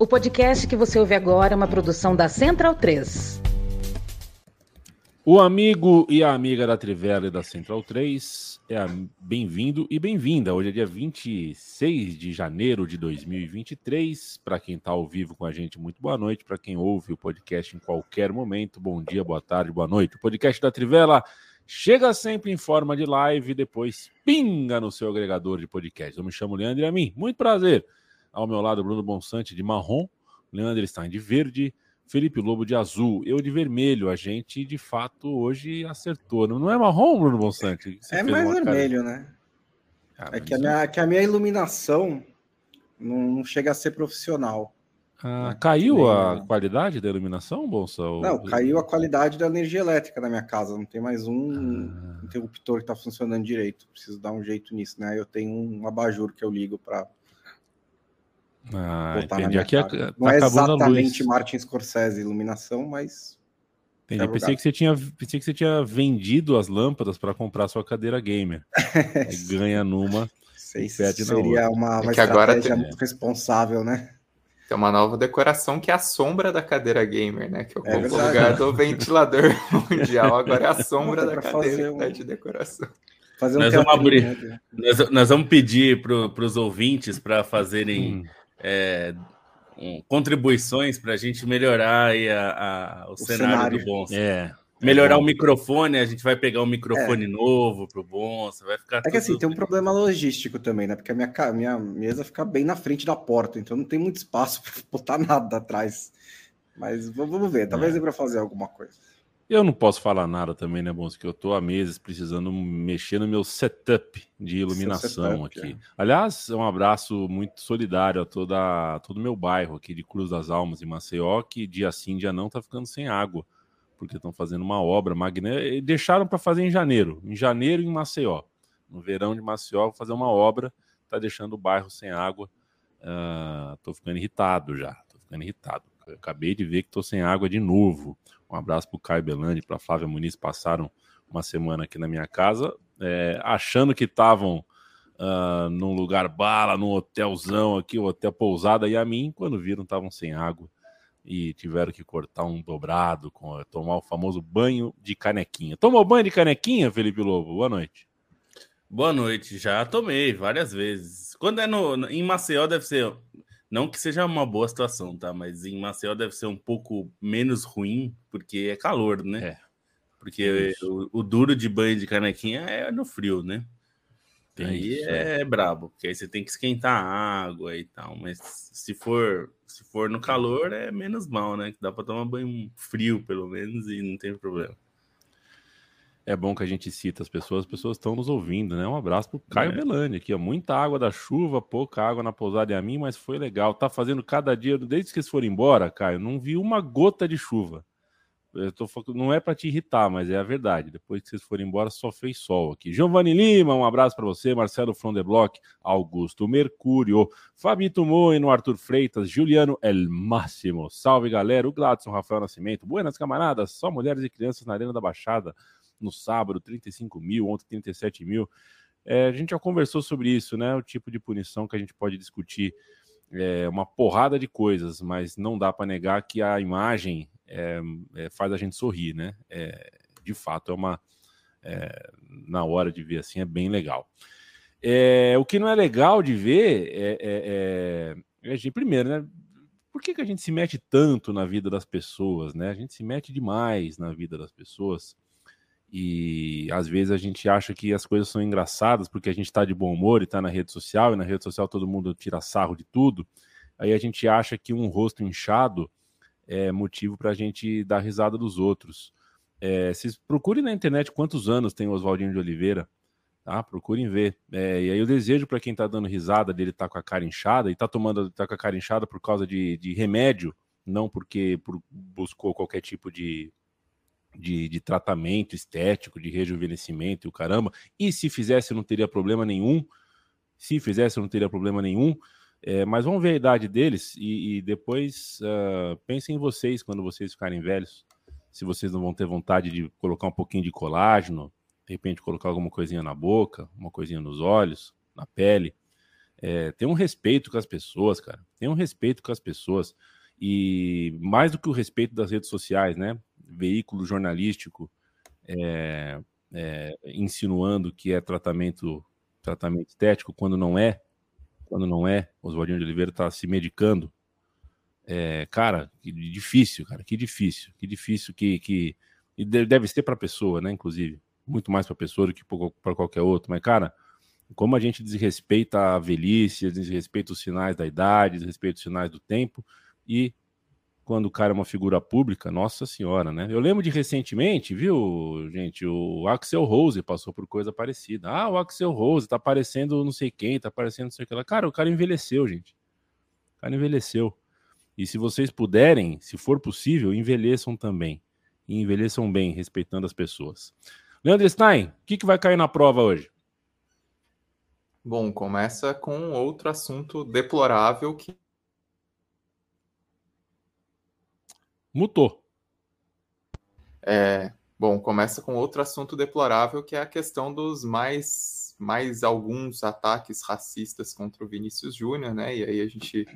O podcast que você ouve agora é uma produção da Central 3. O amigo e a amiga da Trivela e da Central 3 é bem-vindo e bem-vinda. Hoje é dia 26 de janeiro de 2023. Para quem está ao vivo com a gente, muito boa noite. Para quem ouve o podcast em qualquer momento, bom dia, boa tarde, boa noite. O podcast da Trivela chega sempre em forma de live e depois pinga no seu agregador de podcast. Eu me chamo Leandro e a mim, muito prazer. Ao meu lado, Bruno Bonsante de marrom, Leandro Stein de verde Felipe Lobo de azul, eu de vermelho. A gente, de fato, hoje acertou. Não é marrom, Bruno Bonsante? é mais vermelho, cara... né? Ah, é que a, minha, que a minha iluminação não chega a ser profissional. Ah, caiu a qualidade da iluminação, Bolsa? Não, caiu a qualidade da energia elétrica na minha casa. Não tem mais um ah. interruptor que está funcionando direito. Preciso dar um jeito nisso, né? Eu tenho um abajur que eu ligo para ah, entendi. Aqui tá não é exatamente Martin Scorsese iluminação, mas. Entendi. Pensei que, você tinha, pensei que você tinha vendido as lâmpadas para comprar sua cadeira gamer. ganha numa. Sei se seria uma, uma é estratégia tem... muito responsável, né? Tem uma nova decoração que é a sombra da cadeira gamer, né? Que é o lugar do ventilador mundial. Agora é a sombra da cadeira um... de decoração. Fazer um nós, vamos abrir, né? nós, nós, vamos pedir para os ouvintes para fazerem hum é, um, contribuições para a gente melhorar a, a, o, o cenário, cenário, do Bonsa. É. Melhorar é o microfone, a gente vai pegar um microfone é. novo para o Bonsa, vai ficar. É que assim, tem um problema logístico também, né? Porque a minha, minha mesa fica bem na frente da porta, então não tem muito espaço para botar nada atrás. Mas vamos ver, talvez é. para fazer alguma coisa. Eu não posso falar nada também, né, Bons? Que eu tô há meses precisando mexer no meu setup de iluminação setup, aqui. É. Aliás, um abraço muito solidário a toda, todo o meu bairro aqui de Cruz das Almas, em Maceió, que dia sim, dia não, tá ficando sem água, porque estão fazendo uma obra magnética. Deixaram para fazer em janeiro, em janeiro em Maceió. No verão de Maceió, vou fazer uma obra, tá deixando o bairro sem água. Uh, tô ficando irritado já, tô ficando irritado. Acabei de ver que tô sem água de novo. Um abraço para o Caio Belandi, para Flávia Muniz, passaram uma semana aqui na minha casa, é, achando que estavam uh, num lugar bala, num hotelzão aqui, o hotel pousada, e a mim, quando viram, estavam sem água e tiveram que cortar um dobrado, com, tomar o famoso banho de canequinha. Tomou banho de canequinha, Felipe Lobo? Boa noite. Boa noite, já tomei várias vezes. Quando é no, em Maceió, deve ser não que seja uma boa situação, tá? Mas em Maceió deve ser um pouco menos ruim, porque é calor, né? É. Porque o, o, duro de banho de canequinha é no frio, né? Tem aí isso, é, é brabo, porque aí você tem que esquentar a água e tal. Mas se for se for no calor, é menos mal, né? Dá para tomar banho frio, pelo menos, e não tem problema é bom que a gente cita as pessoas, as pessoas estão nos ouvindo, né? Um abraço pro Caio é. Belani aqui, ó. Muita água da chuva, pouca água na pousada e a mim, mas foi legal. Tá fazendo cada dia, desde que eles foram embora, Caio, não vi uma gota de chuva. Eu tô, não é para te irritar, mas é a verdade. Depois que vocês forem embora, só fez sol aqui. Giovanni Lima, um abraço para você. Marcelo Frondeblock, Augusto Mercúrio, Fabito Moino, Arthur Freitas, Juliano El Máximo. Salve, galera. O Gladson, Rafael Nascimento. Buenas, camaradas. Só mulheres e crianças na Arena da Baixada no sábado, 35 mil, ontem 37 mil. É, a gente já conversou sobre isso, né? O tipo de punição que a gente pode discutir é uma porrada de coisas, mas não dá para negar que a imagem é, é, faz a gente sorrir, né? É, de fato, é uma. É, na hora de ver assim, é bem legal. O que não é legal de ver é, é primeiro, né? Por que, que a gente se mete tanto na vida das pessoas, né? A gente se mete demais na vida das pessoas. E às vezes a gente acha que as coisas são engraçadas porque a gente está de bom humor e está na rede social, e na rede social todo mundo tira sarro de tudo. Aí a gente acha que um rosto inchado é motivo para a gente dar risada dos outros. É, vocês procurem na internet quantos anos tem o Oswaldinho de Oliveira, tá? Procurem ver. É, e aí eu desejo para quem está dando risada dele estar tá com a cara inchada e está tomando tá com a cara inchada por causa de, de remédio, não porque por, buscou qualquer tipo de de, de tratamento estético, de rejuvenescimento e o caramba. E se fizesse, não teria problema nenhum. Se fizesse, não teria problema nenhum. É, mas vamos ver a idade deles e, e depois uh, pensem em vocês quando vocês ficarem velhos. Se vocês não vão ter vontade de colocar um pouquinho de colágeno, de repente colocar alguma coisinha na boca, uma coisinha nos olhos, na pele. É, tem um respeito com as pessoas, cara. Tem um respeito com as pessoas. E mais do que o respeito das redes sociais, né? Veículo jornalístico é, é, insinuando que é tratamento, tratamento estético, quando não é. Quando não é, Oswaldinho de Oliveira está se medicando. É, cara, que difícil, cara, que difícil, que difícil que, que deve ser para a pessoa, né? Inclusive, muito mais para a pessoa do que para qualquer outro. Mas, cara, como a gente desrespeita a velhice, desrespeita os sinais da idade, desrespeita os sinais do tempo, e quando o cara é uma figura pública, nossa senhora, né? Eu lembro de recentemente, viu, gente, o Axel Rose passou por coisa parecida. Ah, o Axel Rose tá aparecendo não sei quem, tá aparecendo não sei o que lá. Cara, o cara envelheceu, gente. O cara envelheceu. E se vocês puderem, se for possível, envelheçam também. E envelheçam bem, respeitando as pessoas. Leandro Stein, o que, que vai cair na prova hoje? Bom, começa com outro assunto deplorável que. Mutou. É, bom, começa com outro assunto deplorável que é a questão dos mais, mais alguns ataques racistas contra o Vinícius Júnior, né? E aí a gente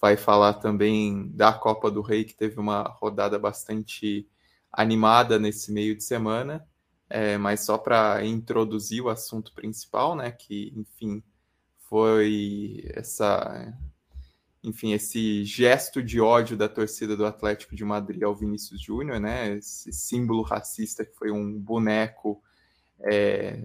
vai falar também da Copa do Rei, que teve uma rodada bastante animada nesse meio de semana. É, mas só para introduzir o assunto principal, né, que, enfim, foi essa, enfim, esse gesto de ódio da torcida do Atlético de Madrid ao Vinícius Júnior, né, esse símbolo racista que foi um boneco é,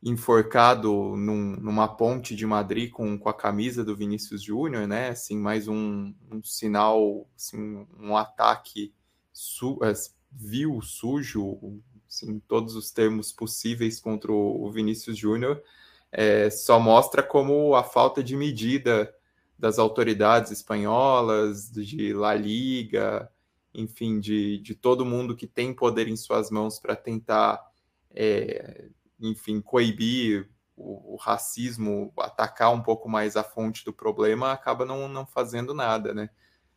enforcado num, numa ponte de Madrid com, com a camisa do Vinícius Júnior, né, assim, mais um, um sinal, assim, um ataque su, é, vil, sujo, assim, todos os termos possíveis contra o Vinícius Júnior, é, só mostra como a falta de medida das autoridades espanholas, de La Liga, enfim, de, de todo mundo que tem poder em suas mãos para tentar, é, enfim, coibir o, o, racismo, atacar um pouco mais a fonte do problema, acaba não, não fazendo nada, né?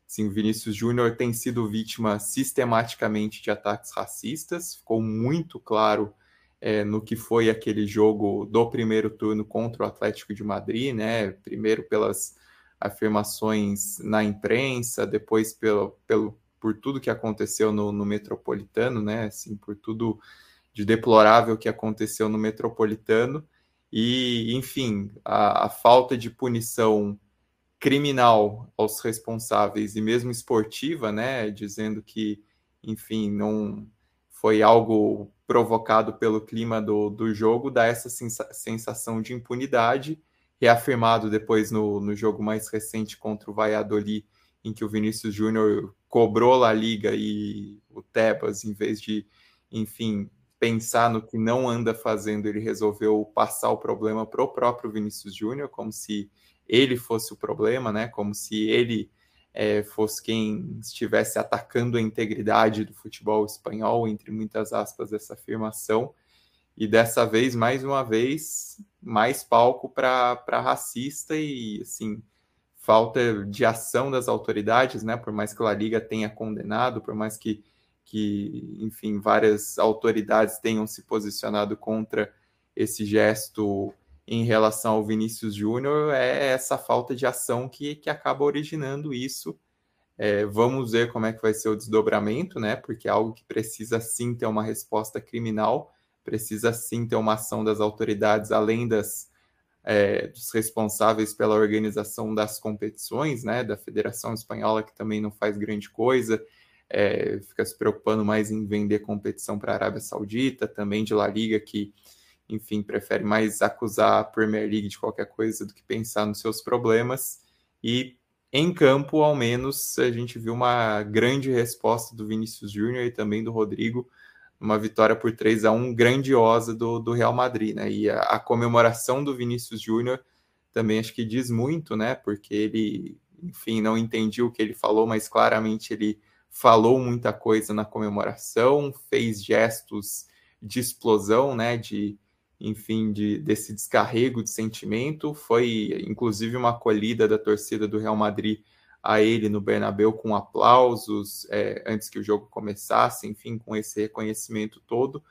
Sim, Vinícius Júnior tem sido vítima sistematicamente de ataques racistas, ficou muito claro é, no que foi aquele jogo do primeiro turno contra o Atlético de Madrid, né? Primeiro pelas afirmações na imprensa, depois pelo, pelo, por tudo que aconteceu no, no Metropolitano, né? Assim, por tudo de deplorável que aconteceu no Metropolitano. E, enfim, a, a falta de punição criminal aos responsáveis e mesmo esportiva, né, dizendo que, enfim, não foi algo provocado pelo clima do, do jogo, dá essa sensação de impunidade, reafirmado depois no, no jogo mais recente contra o Valladolid, em que o Vinícius Júnior cobrou a Liga e o Tebas, em vez de, enfim, pensar no que não anda fazendo, ele resolveu passar o problema para o próprio Vinícius Júnior, como se ele fosse o problema, né? Como se ele é, fosse quem estivesse atacando a integridade do futebol espanhol, entre muitas aspas, essa afirmação. E dessa vez, mais uma vez, mais palco para racista e, assim, falta de ação das autoridades, né? Por mais que a Liga tenha condenado, por mais que, que enfim, várias autoridades tenham se posicionado contra esse gesto em relação ao Vinícius Júnior é essa falta de ação que, que acaba originando isso. É, vamos ver como é que vai ser o desdobramento, né? Porque é algo que precisa sim ter uma resposta criminal, precisa sim ter uma ação das autoridades, além das, é, dos responsáveis pela organização das competições, né? Da Federação Espanhola, que também não faz grande coisa, é, fica se preocupando mais em vender competição para a Arábia Saudita, também de La Liga, que enfim, prefere mais acusar a Premier League de qualquer coisa do que pensar nos seus problemas. E em campo, ao menos, a gente viu uma grande resposta do Vinícius Júnior e também do Rodrigo, uma vitória por 3 a 1 grandiosa do, do Real Madrid, né? E a, a comemoração do Vinícius Júnior também acho que diz muito, né? Porque ele, enfim, não entendi o que ele falou, mas claramente ele falou muita coisa na comemoração, fez gestos de explosão, né? De enfim, de, desse descarrego de sentimento. Foi, inclusive, uma acolhida da torcida do Real Madrid a ele no Bernabéu com aplausos é, antes que o jogo começasse, enfim, com esse reconhecimento todo.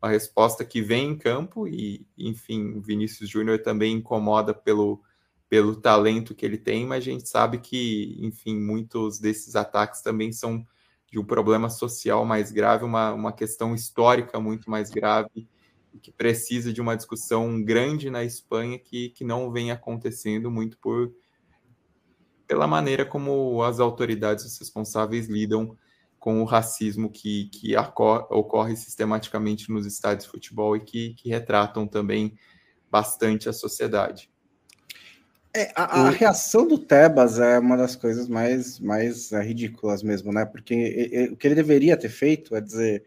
Uma resposta que vem em campo e, enfim, o Vinícius Júnior também incomoda pelo, pelo talento que ele tem, mas a gente sabe que, enfim, muitos desses ataques também são de um problema social mais grave, uma, uma questão histórica muito mais grave, que precisa de uma discussão grande na Espanha que, que não vem acontecendo muito por pela maneira como as autoridades responsáveis lidam com o racismo que, que ocorre sistematicamente nos estádios de futebol e que, que retratam também bastante a sociedade. É, a, a, reação do Tebas é uma das coisas mais, mais é, ridículas mesmo, né? Porque o que ele deveria ter feito é dizer: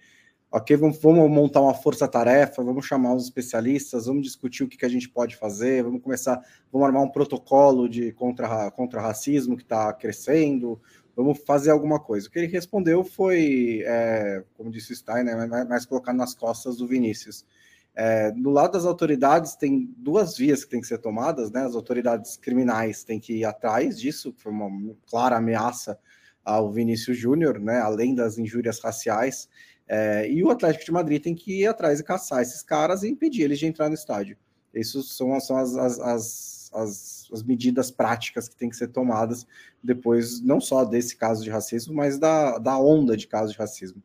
ok, vamos, vamos montar uma força-tarefa, vamos chamar os especialistas, vamos discutir o que, que a gente pode fazer, vamos começar, vamos armar um protocolo de contra, contra racismo que está crescendo, vamos fazer alguma coisa. O que ele respondeu foi, é, como disse o Stein, né, mais, colocar nas costas do Vinícius. É, do lado das autoridades, tem duas vias que têm que ser tomadas, né? As autoridades criminais têm que ir atrás disso, que foi uma clara ameaça ao Vinícius Júnior, né? Além das injúrias raciais. É, e o Atlético de Madrid tem que ir atrás e caçar esses caras e impedir eles de entrar no estádio. Isso são, são as, as, as, as, as medidas práticas que têm que ser tomadas depois, não só desse caso de racismo, mas da, da onda de casos de racismo.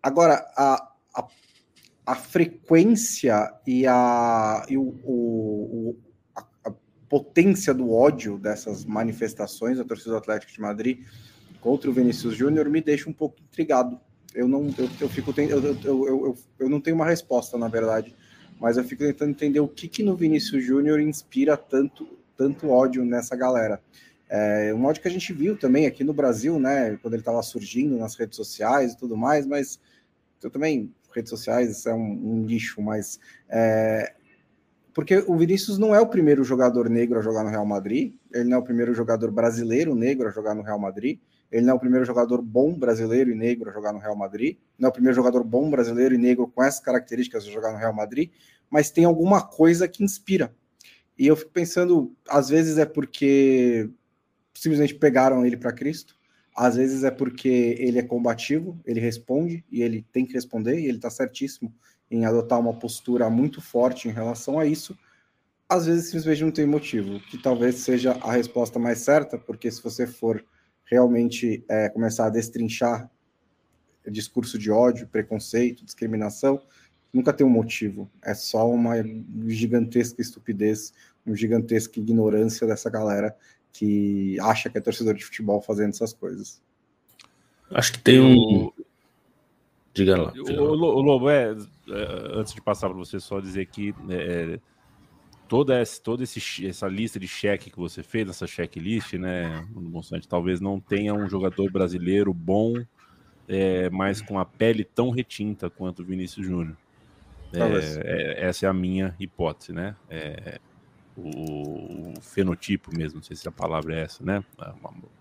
Agora, a, a a frequência e a, e o, o, a, a, potência do ódio dessas manifestações da torcida do Atlético de Madrid contra o Vinícius Júnior me deixa um pouco intrigado. Eu não, eu, eu fico, eu, eu, eu, eu, não tenho uma resposta, na verdade, mas eu fico tentando entender o que, que no Vinícius Júnior inspira tanto, tanto ódio nessa galera. É, um ódio que a gente viu também aqui no Brasil, né, quando ele estava surgindo nas redes sociais e tudo mais, mas eu também redes sociais é um, um lixo, mas é, porque o Vinícius não é o primeiro jogador negro a jogar no Real Madrid, ele não é o primeiro jogador brasileiro negro a jogar no Real Madrid, ele não é o primeiro jogador bom brasileiro e negro a jogar no Real Madrid, não é o primeiro jogador bom brasileiro e negro com essas características a jogar no Real Madrid, mas tem alguma coisa que inspira. E eu fico pensando, às vezes é porque simplesmente pegaram ele para Cristo, às vezes é porque ele é combativo, ele responde e ele tem que responder, e ele está certíssimo em adotar uma postura muito forte em relação a isso. Às vezes simplesmente não tem motivo, que talvez seja a resposta mais certa, porque se você for realmente é, começar a destrinchar discurso de ódio, preconceito, discriminação, nunca tem um motivo. É só uma gigantesca estupidez, uma gigantesca ignorância dessa galera que acha que é torcedor de futebol fazendo essas coisas. Acho que tem um. Diga lá. Diga lá. O, o, Lobo, é, é, antes de passar para você, só dizer que é, toda, essa, toda esse, essa lista de cheque que você fez, essa checklist, né, no Monsanto, talvez não tenha um jogador brasileiro bom, é, mas com a pele tão retinta quanto o Vinícius Júnior. É, é, essa é a minha hipótese, né? É, o, fenotipo mesmo, não sei se a palavra é essa, né?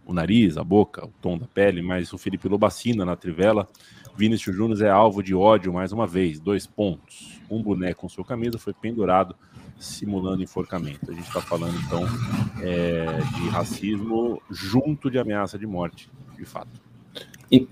O nariz, a boca, o tom da pele, mas o Felipe Lobacina na trivela. Vinícius Júnior é alvo de ódio mais uma vez, dois pontos. Um boneco com sua camisa foi pendurado simulando enforcamento. A gente está falando então é, de racismo junto de ameaça de morte, de fato.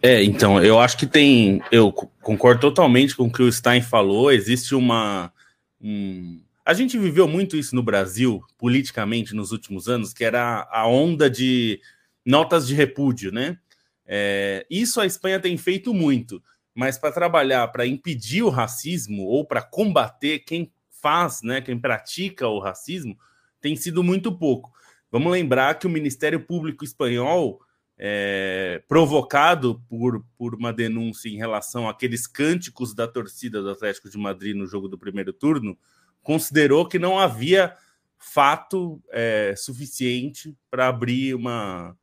É, então, eu acho que tem. Eu concordo totalmente com o que o Stein falou. Existe uma. Um, a gente viveu muito isso no Brasil, politicamente, nos últimos anos, que era a onda de notas de repúdio, né? É, isso a Espanha tem feito muito, mas para trabalhar para impedir o racismo ou para combater quem faz, né, quem pratica o racismo, tem sido muito pouco. Vamos lembrar que o Ministério Público Espanhol, é, provocado por, por uma denúncia em relação àqueles cânticos da torcida do Atlético de Madrid no jogo do primeiro turno, considerou que não havia fato é, suficiente para abrir uma,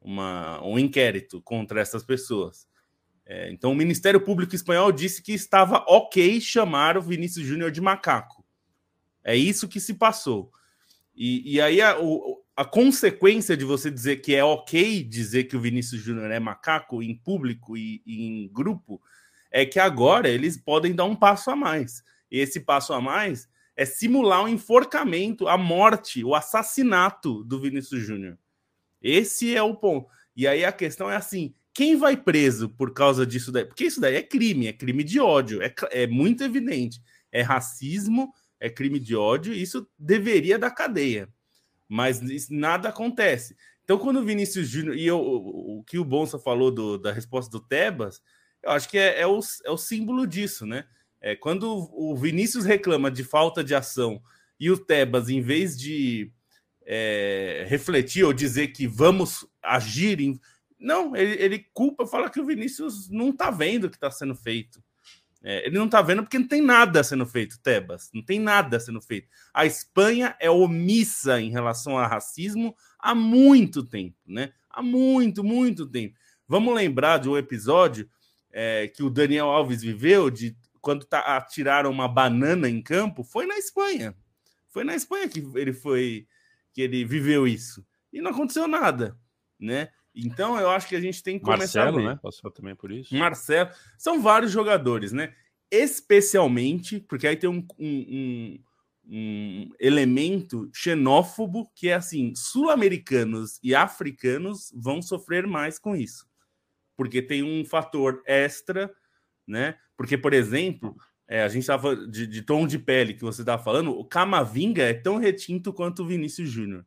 uma, um inquérito contra essas pessoas. É, então, o Ministério Público Espanhol disse que estava ok chamar o Vinícius Júnior de macaco. É isso que se passou. E, e aí, a, o, a consequência de você dizer que é ok dizer que o Vinícius Júnior é macaco em público e, e em grupo é que agora eles podem dar um passo a mais. E esse passo a mais é simular o um enforcamento, a morte, o assassinato do Vinícius Júnior. Esse é o ponto. E aí a questão é assim: quem vai preso por causa disso daí? Porque isso daí é crime, é crime de ódio, é, é muito evidente. É racismo, é crime de ódio, isso deveria dar cadeia. mas nada acontece. Então, quando o Vinícius Júnior. E eu, o, o, que o Bonsa falou do, da resposta do Tebas, eu acho que é, é, o, é o símbolo disso, né? É, quando o Vinícius reclama de falta de ação e o Tebas, em vez de é, refletir ou dizer que vamos agir, em... não, ele, ele culpa, fala que o Vinícius não está vendo o que está sendo feito. É, ele não está vendo porque não tem nada sendo feito, Tebas. Não tem nada sendo feito. A Espanha é omissa em relação ao racismo há muito tempo, né? Há muito, muito tempo. Vamos lembrar de um episódio é, que o Daniel Alves viveu de quando tá, atiraram uma banana em campo, foi na Espanha. Foi na Espanha que ele foi que ele viveu isso. E não aconteceu nada, né? Então eu acho que a gente tem que começar Marcelo, né? Passou também por isso. Marcelo. São vários jogadores, né? Especialmente, porque aí tem um, um, um, um elemento xenófobo que é assim: sul-americanos e africanos vão sofrer mais com isso. Porque tem um fator extra, né? Porque, por exemplo, é, a gente estava de, de, tom de pele que você estava falando, o Camavinga é tão retinto quanto o Vinícius Júnior.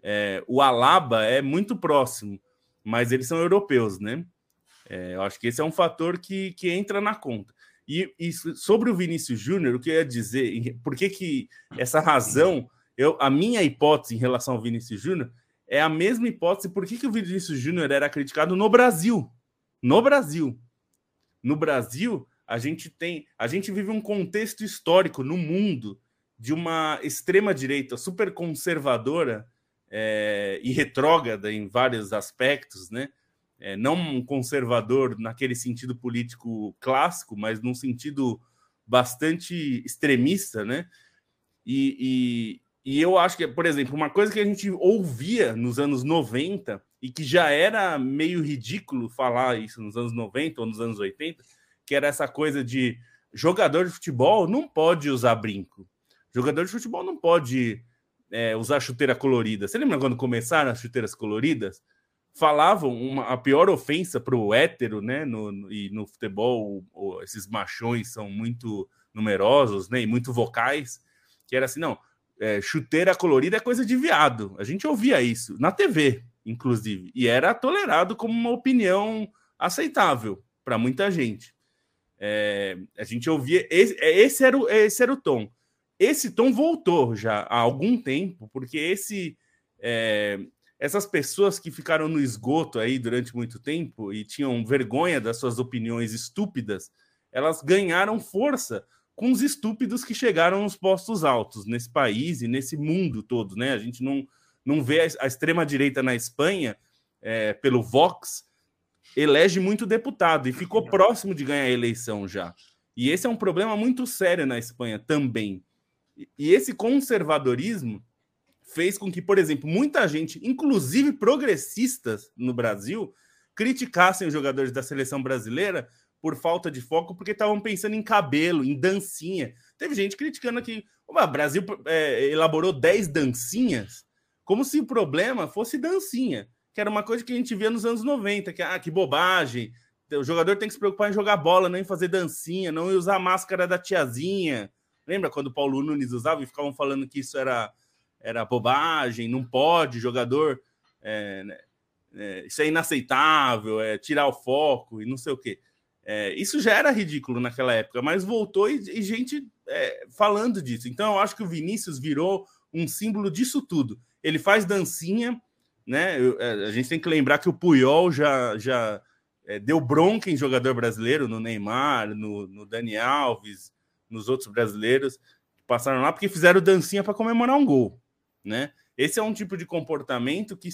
É, o Alaba é muito próximo mas eles são europeus, né? É, eu acho que esse é um fator que, que entra na conta. E, e sobre o Vinícius Júnior, o que eu ia dizer, por que, que essa razão, eu, a minha hipótese em relação ao Vinícius Júnior é a mesma hipótese por que, que o Vinícius Júnior era criticado no Brasil. No Brasil. No Brasil, a gente tem, a gente vive um contexto histórico no mundo de uma extrema direita super conservadora é, e retrógrada em vários aspectos, né? É, não um conservador naquele sentido político clássico, mas num sentido bastante extremista, né? E, e, e, eu acho que, por exemplo, uma coisa que a gente ouvia nos anos 90 e que já era meio ridículo falar isso nos anos 90 ou nos anos 80, que era essa coisa de jogador de futebol não pode usar brinco. Jogador de futebol não pode é, usar chuteira colorida. Você lembra quando começaram as chuteiras coloridas? Falavam uma, a pior ofensa para o hétero, né? No, no, e no futebol, o, esses machões são muito numerosos, né? E muito vocais, que era assim, não, é, chuteira colorida é coisa de viado. A gente ouvia isso na TV, inclusive, e era tolerado como uma opinião aceitável para muita gente. É, a gente ouvia esse, é, esse, era o, esse era o tom. Esse tom voltou já há algum tempo, porque esse é, essas pessoas que ficaram no esgoto aí durante muito tempo e tinham vergonha das suas opiniões estúpidas, elas ganharam força com os estúpidos que chegaram nos postos altos nesse país e nesse mundo todo, né? A gente não, não vê a, extrema direita na Espanha é, pelo Vox elege muito deputado e ficou próximo de ganhar a eleição já. E esse é um problema muito sério na Espanha também. E esse conservadorismo fez com que, por exemplo, muita gente, inclusive progressistas no Brasil, criticassem os jogadores da seleção brasileira por falta de foco, porque estavam pensando em cabelo, em dancinha. Teve gente criticando aqui, o Brasil é, elaborou 10 dancinhas, como se o problema fosse dancinha, que era uma coisa que a gente via nos anos 90, que, ah, que bobagem, o jogador tem que se preocupar em jogar bola, não em fazer dancinha, não usar a máscara da tiazinha, Lembra quando o Paulo Nunes usava e ficavam falando que isso era, era bobagem, não pode, jogador, é, né, é, isso é inaceitável, é tirar o foco e não sei o quê. É, isso já era ridículo naquela época, mas voltou e, e gente é, falando disso. Então eu acho que o Vinícius virou um símbolo disso tudo. Ele faz dancinha, né? Eu, é, a gente tem que lembrar que o Puyol já, já é, deu bronca em jogador brasileiro, no Neymar, no, no Dani Alves, nos outros brasileiros que passaram lá porque fizeram dancinha para comemorar um gol, né? Esse é um tipo de comportamento que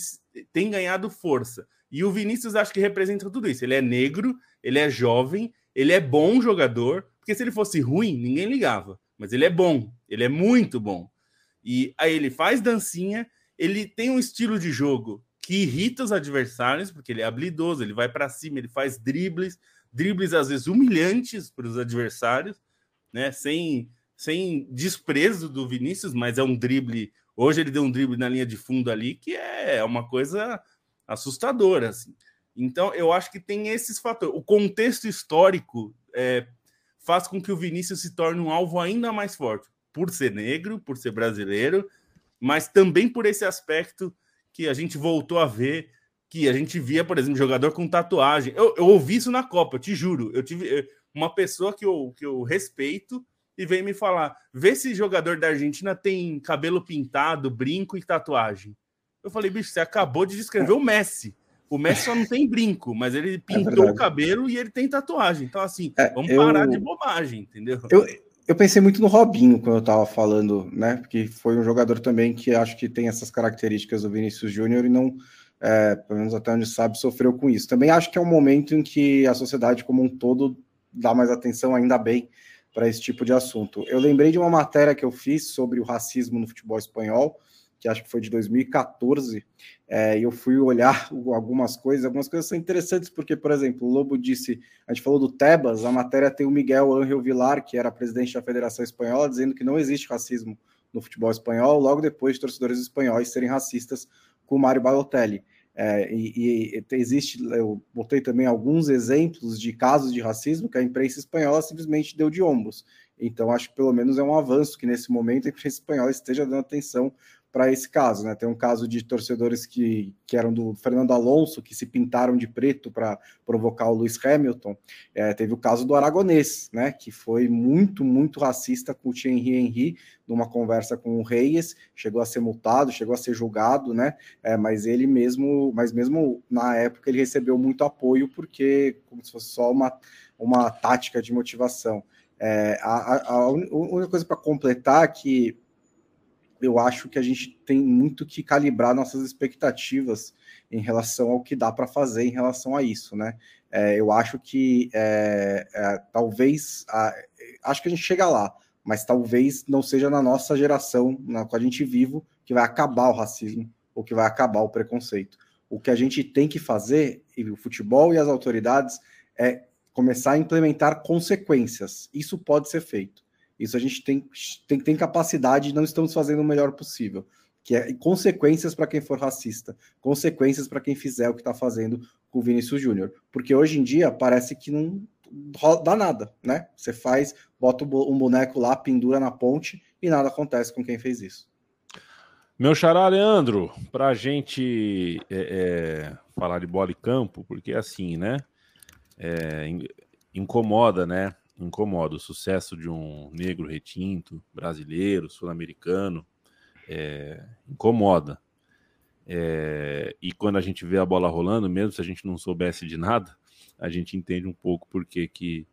tem ganhado força. E o Vinícius acho que representa tudo isso. Ele é negro, ele é jovem, ele é bom jogador, porque se ele fosse ruim, ninguém ligava. Mas ele é bom, ele é muito bom. E aí ele faz dancinha, ele tem um estilo de jogo que irrita os adversários, porque ele é habilidoso, ele vai para cima, ele faz dribles, dribles às vezes humilhantes para os adversários, né? Sem, sem desprezo do Vinícius, mas é um drible. Hoje ele deu um drible na linha de fundo ali que é uma coisa assustadora. Assim. Então, eu acho que tem esses fatores. O contexto histórico é, faz com que o Vinícius se torne um alvo ainda mais forte, por ser negro, por ser brasileiro mas também por esse aspecto que a gente voltou a ver, que a gente via, por exemplo, jogador com tatuagem. Eu, eu ouvi isso na Copa, eu te juro. Eu tive uma pessoa que eu, que eu respeito e veio me falar: vê se jogador da Argentina tem cabelo pintado, brinco e tatuagem. Eu falei, bicho, você acabou de descrever o Messi. O Messi só não tem brinco, mas ele é pintou é o cabelo e ele tem tatuagem. Então, assim, é, vamos eu... parar de bobagem, entendeu? Eu, eu pensei muito no Robinho quando eu tava falando, né? Porque foi um jogador também que acho que tem essas características do Vinícius Júnior e não, é, pelo menos até onde sabe, sofreu com isso. Também acho que é um momento em que a sociedade como um todo dá mais atenção, ainda bem, para esse tipo de assunto. Eu lembrei de uma matéria que eu fiz sobre o racismo no futebol espanhol, que acho que foi de 2014, é, e eu fui olhar algumas coisas, algumas coisas são interessantes, porque, por exemplo, o Lobo disse, a gente falou do Tebas, a matéria tem o Miguel Ángel Vilar, que era presidente da Federação Espanhola, dizendo que não existe racismo no futebol espanhol, logo depois de torcedores espanhóis serem racistas com o Mário Balotelli. É, e, e, existe, eu botei também alguns exemplos de casos de racismo que a imprensa espanhola simplesmente deu de ombros. Então, acho que pelo menos é um avanço que nesse momento a imprensa espanhola esteja dando atenção para esse caso, né? Tem um caso de torcedores que, que eram do Fernando Alonso, que se pintaram de preto para provocar o Lewis Hamilton. É, teve o caso do Aragonês, né? Que foi muito, muito racista com o Thierry Henry numa conversa com o Reyes, chegou a ser multado, chegou a ser julgado, né? É, mas ele mesmo, mas mesmo na época ele recebeu muito apoio porque como se fosse só uma, uma tática de motivação. É, a, a, a única coisa para completar é que eu acho que a gente tem muito que calibrar nossas expectativas em relação ao que dá para fazer em relação a isso, né? É, eu acho que é, é, talvez a, acho que a gente chega lá, mas talvez não seja na nossa geração, na qual a gente vivo, que vai acabar o racismo ou que vai acabar o preconceito. O que a gente tem que fazer, e o futebol e as autoridades, é começar a implementar consequências. Isso pode ser feito. Isso a gente tem, tem, tem capacidade e não estamos fazendo o melhor possível. Que é consequências para quem for racista, consequências para quem fizer o que está fazendo com o Vinícius Júnior. Porque hoje em dia parece que não dá nada, né? Você faz, bota um boneco lá, pendura na ponte e nada acontece com quem fez isso. Meu xará Leandro, para a gente é, é, falar de bola e campo, porque é assim, né? É, incomoda, né? Incomoda. O sucesso de um negro retinto, brasileiro, sul-americano, é, incomoda. É, e quando a gente vê a bola rolando, mesmo se a gente não soubesse de nada, a gente entende um pouco porque que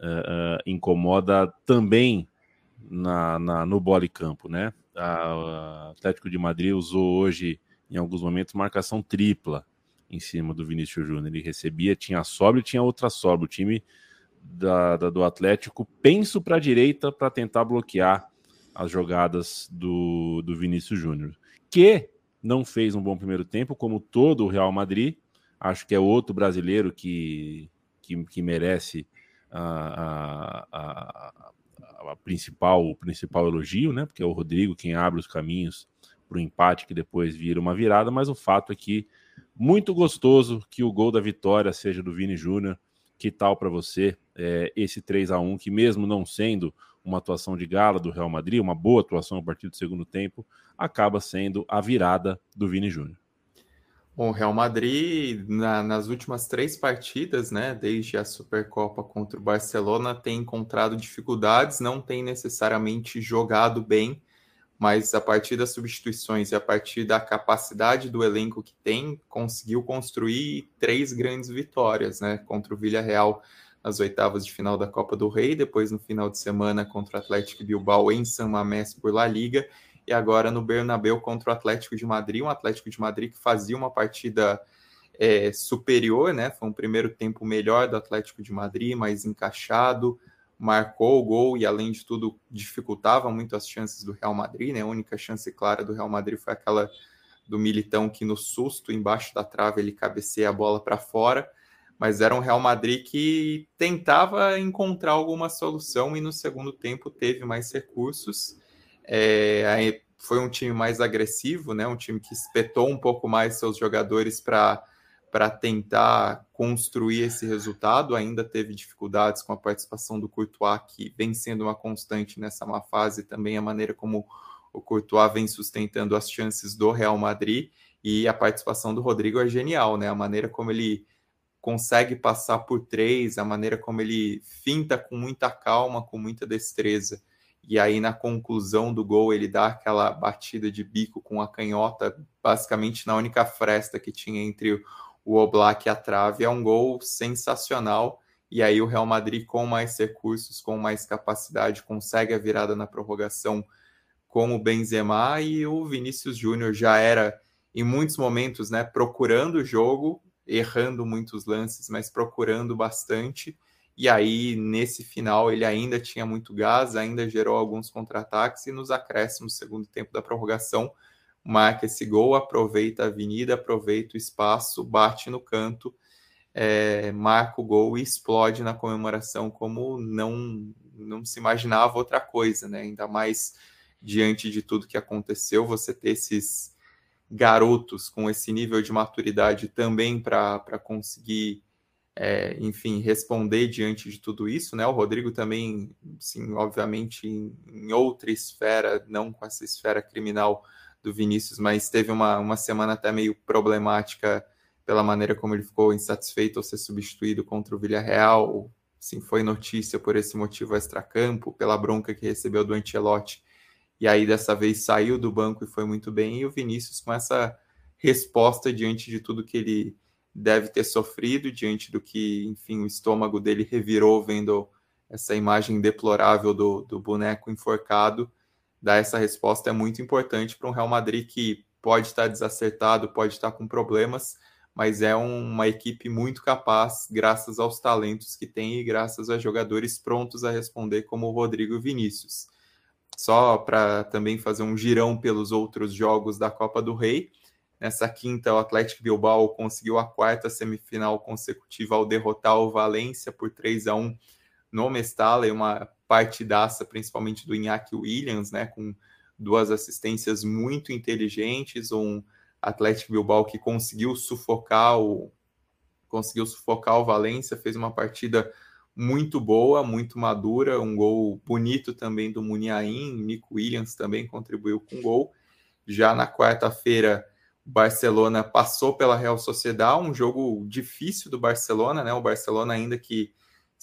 uh, uh, incomoda também na, na, no bola e campo, né? A, Atlético de Madrid usou hoje, em alguns momentos, marcação tripla em cima do Vinícius Júnior. Ele recebia, tinha a sobra e tinha outra sobra. O time da, da do Atlético, penso para a direita para tentar bloquear as jogadas do, do Vinícius Júnior, que não fez um bom primeiro tempo, como todo o Real Madrid. Acho que é outro brasileiro que, que, que merece a, a, a, a, principal, o principal elogio, né? Porque é o Rodrigo quem abre os caminhos para o empate que depois vira uma virada, mas o fato é que muito gostoso que o gol da vitória seja do Vini Júnior. Que tal para você é, esse 3 a 1 que mesmo não sendo uma atuação de gala do Real Madrid, uma boa atuação a partir do segundo tempo, acaba sendo a virada do Vini Júnior. Bom, o Real Madrid, na, nas últimas três partidas, né, desde a Supercopa contra o Barcelona, tem encontrado dificuldades, não tem necessariamente jogado bem, mas a partir das substituições e a partir da capacidade do elenco que tem, conseguiu construir três grandes vitórias, né, contra o Villarreal nas oitavas de final da Copa do Rei, depois no final de semana contra o Atlético Bilbao em San Mamés por La Liga, e agora no Bernabéu contra o Atlético de Madrid, um Atlético de Madrid que fazia uma partida é, superior, né? Foi um primeiro tempo melhor do Atlético de Madrid, mais encaixado, marcou o gol e, além de tudo, dificultava muito as chances do Real Madrid, né? A única chance clara do Real Madrid foi aquela do Militão que no susto, embaixo da trave, ele cabeceia a bola para fora mas era um Real Madrid que tentava encontrar alguma solução e no segundo tempo teve mais recursos. É, foi um time mais agressivo, né? um time que espetou um pouco mais seus jogadores para para tentar construir esse resultado. Ainda teve dificuldades com a participação do Courtois, que vem sendo uma constante nessa má fase, também a maneira como o Courtois vem sustentando as chances do Real Madrid e a participação do Rodrigo é genial, né? A maneira como ele consegue passar por três, a maneira como ele finta com muita calma, com muita destreza. E aí, na conclusão do gol, ele dá aquela batida de bico com a canhota, basicamente na única fresta que tinha entre o Oblak a trave. É um gol sensacional. E aí, o Real Madrid, com mais recursos, com mais capacidade, consegue a virada na prorrogação com o Benzema. E o Vinícius Júnior já era, em muitos momentos, né, procurando o jogo, errando muitos lances, mas procurando bastante. E aí, nesse final, ele ainda tinha muito gás, ainda gerou alguns contra-ataques e nos acréscimos, segundo tempo da prorrogação, marca esse gol, aproveita a avenida, aproveita o espaço, bate no canto, é, marca o gol e explode na comemoração como não, não se imaginava outra coisa, né? Ainda mais diante de tudo que aconteceu, você ter esses garotos com esse nível de maturidade também para conseguir, é, enfim, responder diante de tudo isso, né? O Rodrigo também, sim, obviamente, em, em, outra esfera, não com essa esfera criminal do Vinícius, mas teve uma, uma semana até meio problemática pela maneira como ele ficou insatisfeito ao ser substituído contra o Villarreal. Sim, foi notícia por esse motivo extracampo, pela bronca que recebeu do Ancelotti e aí dessa vez saiu do banco e foi muito bem. E o Vinícius com essa resposta diante de tudo que ele deve ter sofrido, diante do que, enfim, o estômago dele revirou vendo essa imagem deplorável do, do boneco enforcado. Dar essa resposta é muito importante para um Real Madrid que pode estar desacertado, pode estar com problemas, mas é uma equipe muito capaz, graças aos talentos que tem e graças a jogadores prontos a responder, como o Rodrigo Vinícius só para também fazer um girão pelos outros jogos da Copa do Rei. Nessa quinta, o Atlético Bilbao conseguiu a quarta semifinal consecutiva ao derrotar o Valência por 3 a 1 no Mestalla, uma partidaça, principalmente do Iñaki Williams, né, com duas assistências muito inteligentes, um Atlético Bilbao que conseguiu sufocar o conseguiu sufocar o Valência, fez uma partida muito boa, muito madura, um gol bonito também do Muniain, Nico Williams também contribuiu com gol. Já na quarta-feira, o Barcelona passou pela Real Sociedade, um jogo difícil do Barcelona, né? O Barcelona ainda que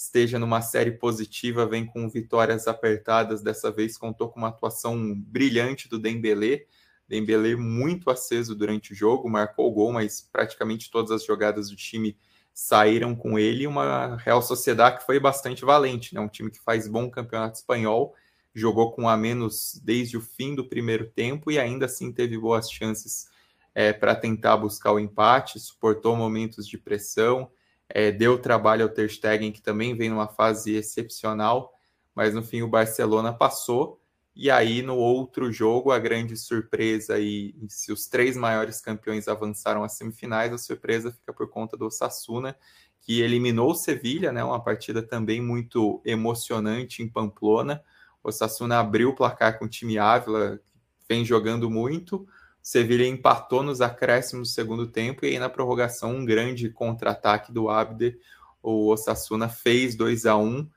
esteja numa série positiva, vem com vitórias apertadas, dessa vez contou com uma atuação brilhante do Dembélé, Dembélé muito aceso durante o jogo, marcou o gol, mas praticamente todas as jogadas do time saíram com ele uma Real Sociedade que foi bastante valente, né? Um time que faz bom campeonato espanhol, jogou com a menos desde o fim do primeiro tempo e ainda assim teve boas chances é, para tentar buscar o empate, suportou momentos de pressão, é, deu trabalho ao Ter Stegen, que também vem numa fase excepcional, mas no fim o Barcelona passou e aí, no outro jogo, a grande surpresa, e se os três maiores campeões avançaram às semifinais, a surpresa fica por conta do Sassuna, que eliminou o Sevilha, né? Uma partida também muito emocionante em Pamplona. O Sassuna abriu o placar com o time Ávila, vem jogando muito. Sevilha empatou nos acréscimos do segundo tempo e aí na prorrogação um grande contra-ataque do Abder. O Osasuna fez 2 a 1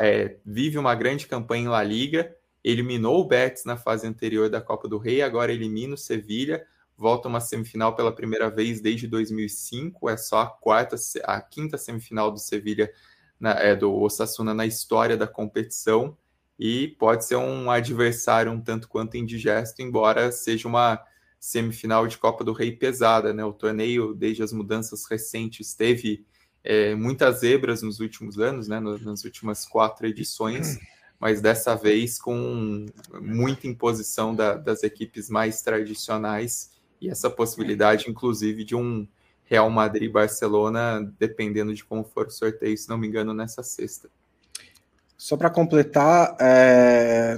é, vive uma grande campanha em La Liga eliminou o Betis na fase anterior da Copa do Rei, agora elimina o Sevilha, volta uma semifinal pela primeira vez desde 2005, é só a quarta, a quinta semifinal do Sevilha, na, é, do Osasuna na história da competição, e pode ser um adversário um tanto quanto indigesto, embora seja uma semifinal de Copa do Rei pesada, né? O torneio, desde as mudanças recentes, teve é, muitas zebras nos últimos anos, né? Nas últimas quatro edições mas dessa vez com muita imposição da, das equipes mais tradicionais e essa possibilidade, inclusive, de um Real Madrid-Barcelona, dependendo de como for o sorteio, se não me engano, nessa sexta. Só para completar,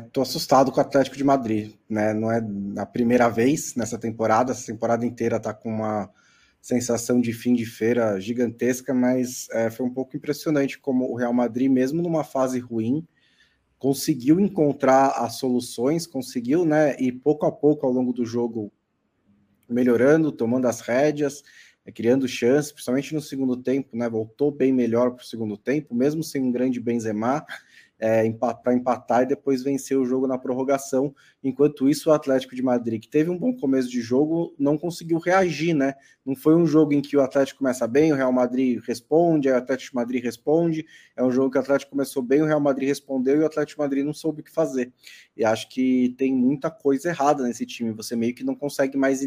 estou é, assustado com o Atlético de Madrid. Né? Não é a primeira vez nessa temporada, essa temporada inteira está com uma sensação de fim de feira gigantesca, mas é, foi um pouco impressionante como o Real Madrid, mesmo numa fase ruim, conseguiu encontrar as soluções, conseguiu, né, e pouco a pouco ao longo do jogo melhorando, tomando as rédeas, né, criando chances, principalmente no segundo tempo, né, voltou bem melhor para o segundo tempo, mesmo sem um grande Benzema, é, para empatar e depois vencer o jogo na prorrogação. Enquanto isso, o Atlético de Madrid, que teve um bom começo de jogo, não conseguiu reagir, né? Não foi um jogo em que o Atlético começa bem, o Real Madrid responde, o Atlético de Madrid responde. É um jogo que o Atlético começou bem, o Real Madrid respondeu e o Atlético de Madrid não soube o que fazer. E acho que tem muita coisa errada nesse time. Você meio que não consegue mais,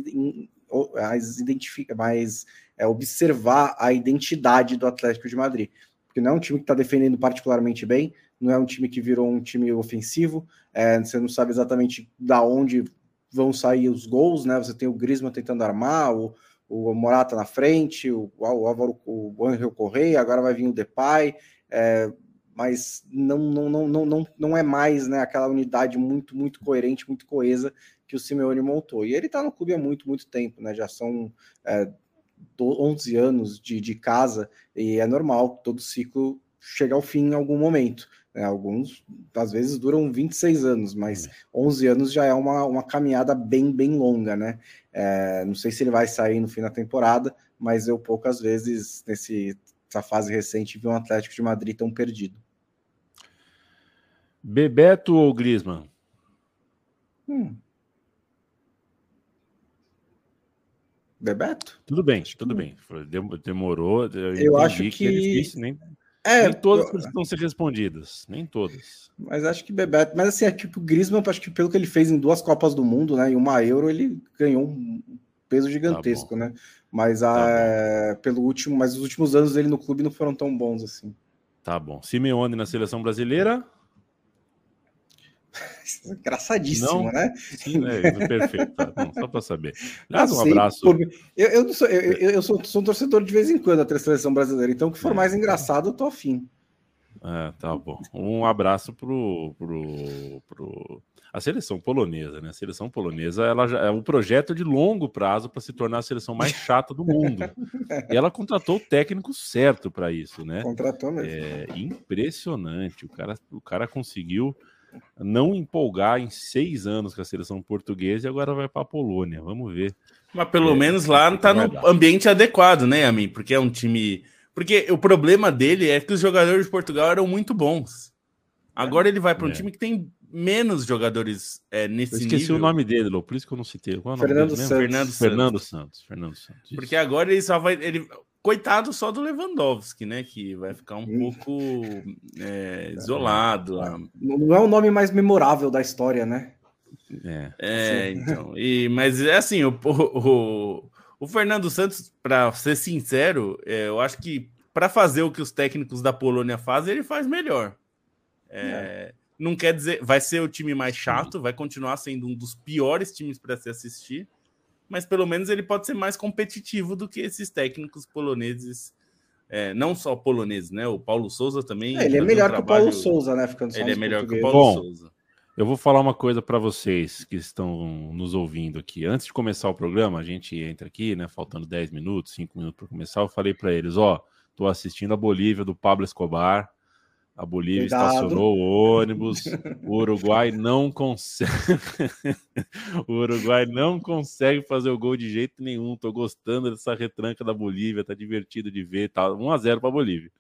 mais identificar, mais é, observar a identidade do Atlético de Madrid. Porque não é um time que está defendendo particularmente bem, não é um time que virou um time ofensivo, é, você não sabe exatamente da onde vão sair os gols, né? Você tem o Griezmann tentando armar, o, o Morata na frente, o, o Álvaro, o Angel Correia, agora vai vir o Depay, é, mas não, não, não, não, não, não é mais né, aquela unidade muito, muito coerente, muito coesa que o Simeone montou. E ele está no clube há muito, muito tempo, né? Já são é, 11 anos de, de casa, e é normal, todo ciclo chega ao fim em algum momento. Né? Alguns, às vezes, duram 26 anos, mas 11 anos já é uma, uma caminhada bem, bem longa, né? É, não sei se ele vai sair no fim da temporada, mas eu poucas vezes, nesse, nessa fase recente, vi um Atlético de Madrid tão perdido. Bebeto ou Grisman? Hum. Bebeto? Tudo bem, tudo bem. Demorou. Eu, eu acho que, que é difícil, nem é, nem todas eu... precisam ser respondidas, nem todas. Mas acho que Bebeto, mas assim, é tipo o Griezmann, acho que pelo que ele fez em duas Copas do Mundo, né, e uma Euro, ele ganhou um peso gigantesco, tá né? Mas tá a, pelo último, mas os últimos anos dele no clube não foram tão bons assim. Tá bom. Simeone na seleção brasileira? Engraçadíssimo, não, né? Sim, é, perfeito. Tá só para saber. Aliás, um abraço. Por... Eu, eu, sou, eu, eu sou, sou, um torcedor de vez em quando da seleção brasileira, então o que for é. mais engraçado, eu tô afim. É, tá bom. Um abraço pro, pro, pro a seleção polonesa, né? A seleção polonesa, ela já, é um projeto de longo prazo para se tornar a seleção mais chata do mundo. e ela contratou o técnico certo para isso, né? Contratou mesmo. É impressionante. O cara, o cara conseguiu não empolgar em seis anos com a seleção portuguesa e agora vai para a Polônia. Vamos ver. Mas pelo é, menos lá está no dar. ambiente adequado, né, Amin? Porque é um time. Porque o problema dele é que os jogadores de Portugal eram muito bons. Agora ele vai para um é. time que tem menos jogadores é, nesse eu esqueci nível. o nome dele, Lô, por isso que eu não citei. Qual é Fernando, Santos. Fernando Santos. Fernando Santos. Fernando Santos. Porque agora ele só vai. Ele, Coitado só do Lewandowski, né? Que vai ficar um hum. pouco é, isolado. Não é o nome mais memorável da história, né? É, é então. E, mas é assim, o, o, o Fernando Santos, para ser sincero, é, eu acho que para fazer o que os técnicos da Polônia fazem, ele faz melhor. É, é. Não quer dizer, vai ser o time mais chato, vai continuar sendo um dos piores times para se assistir mas pelo menos ele pode ser mais competitivo do que esses técnicos poloneses. É, não só poloneses, né? O Paulo Souza também. É, ele é melhor um que o Paulo Souza, né? Ficando ele é melhor que o Paulo Bom, Souza. Eu vou falar uma coisa para vocês que estão nos ouvindo aqui. Antes de começar o programa, a gente entra aqui, né? Faltando 10 minutos, 5 minutos para começar. Eu falei para eles: ó, tô assistindo a Bolívia do Pablo Escobar. A Bolívia Cuidado. estacionou o ônibus. O Uruguai não consegue. o Uruguai não consegue fazer o gol de jeito nenhum. Tô gostando dessa retranca da Bolívia, tá divertido de ver. Tá 1 a 0 para a Bolívia.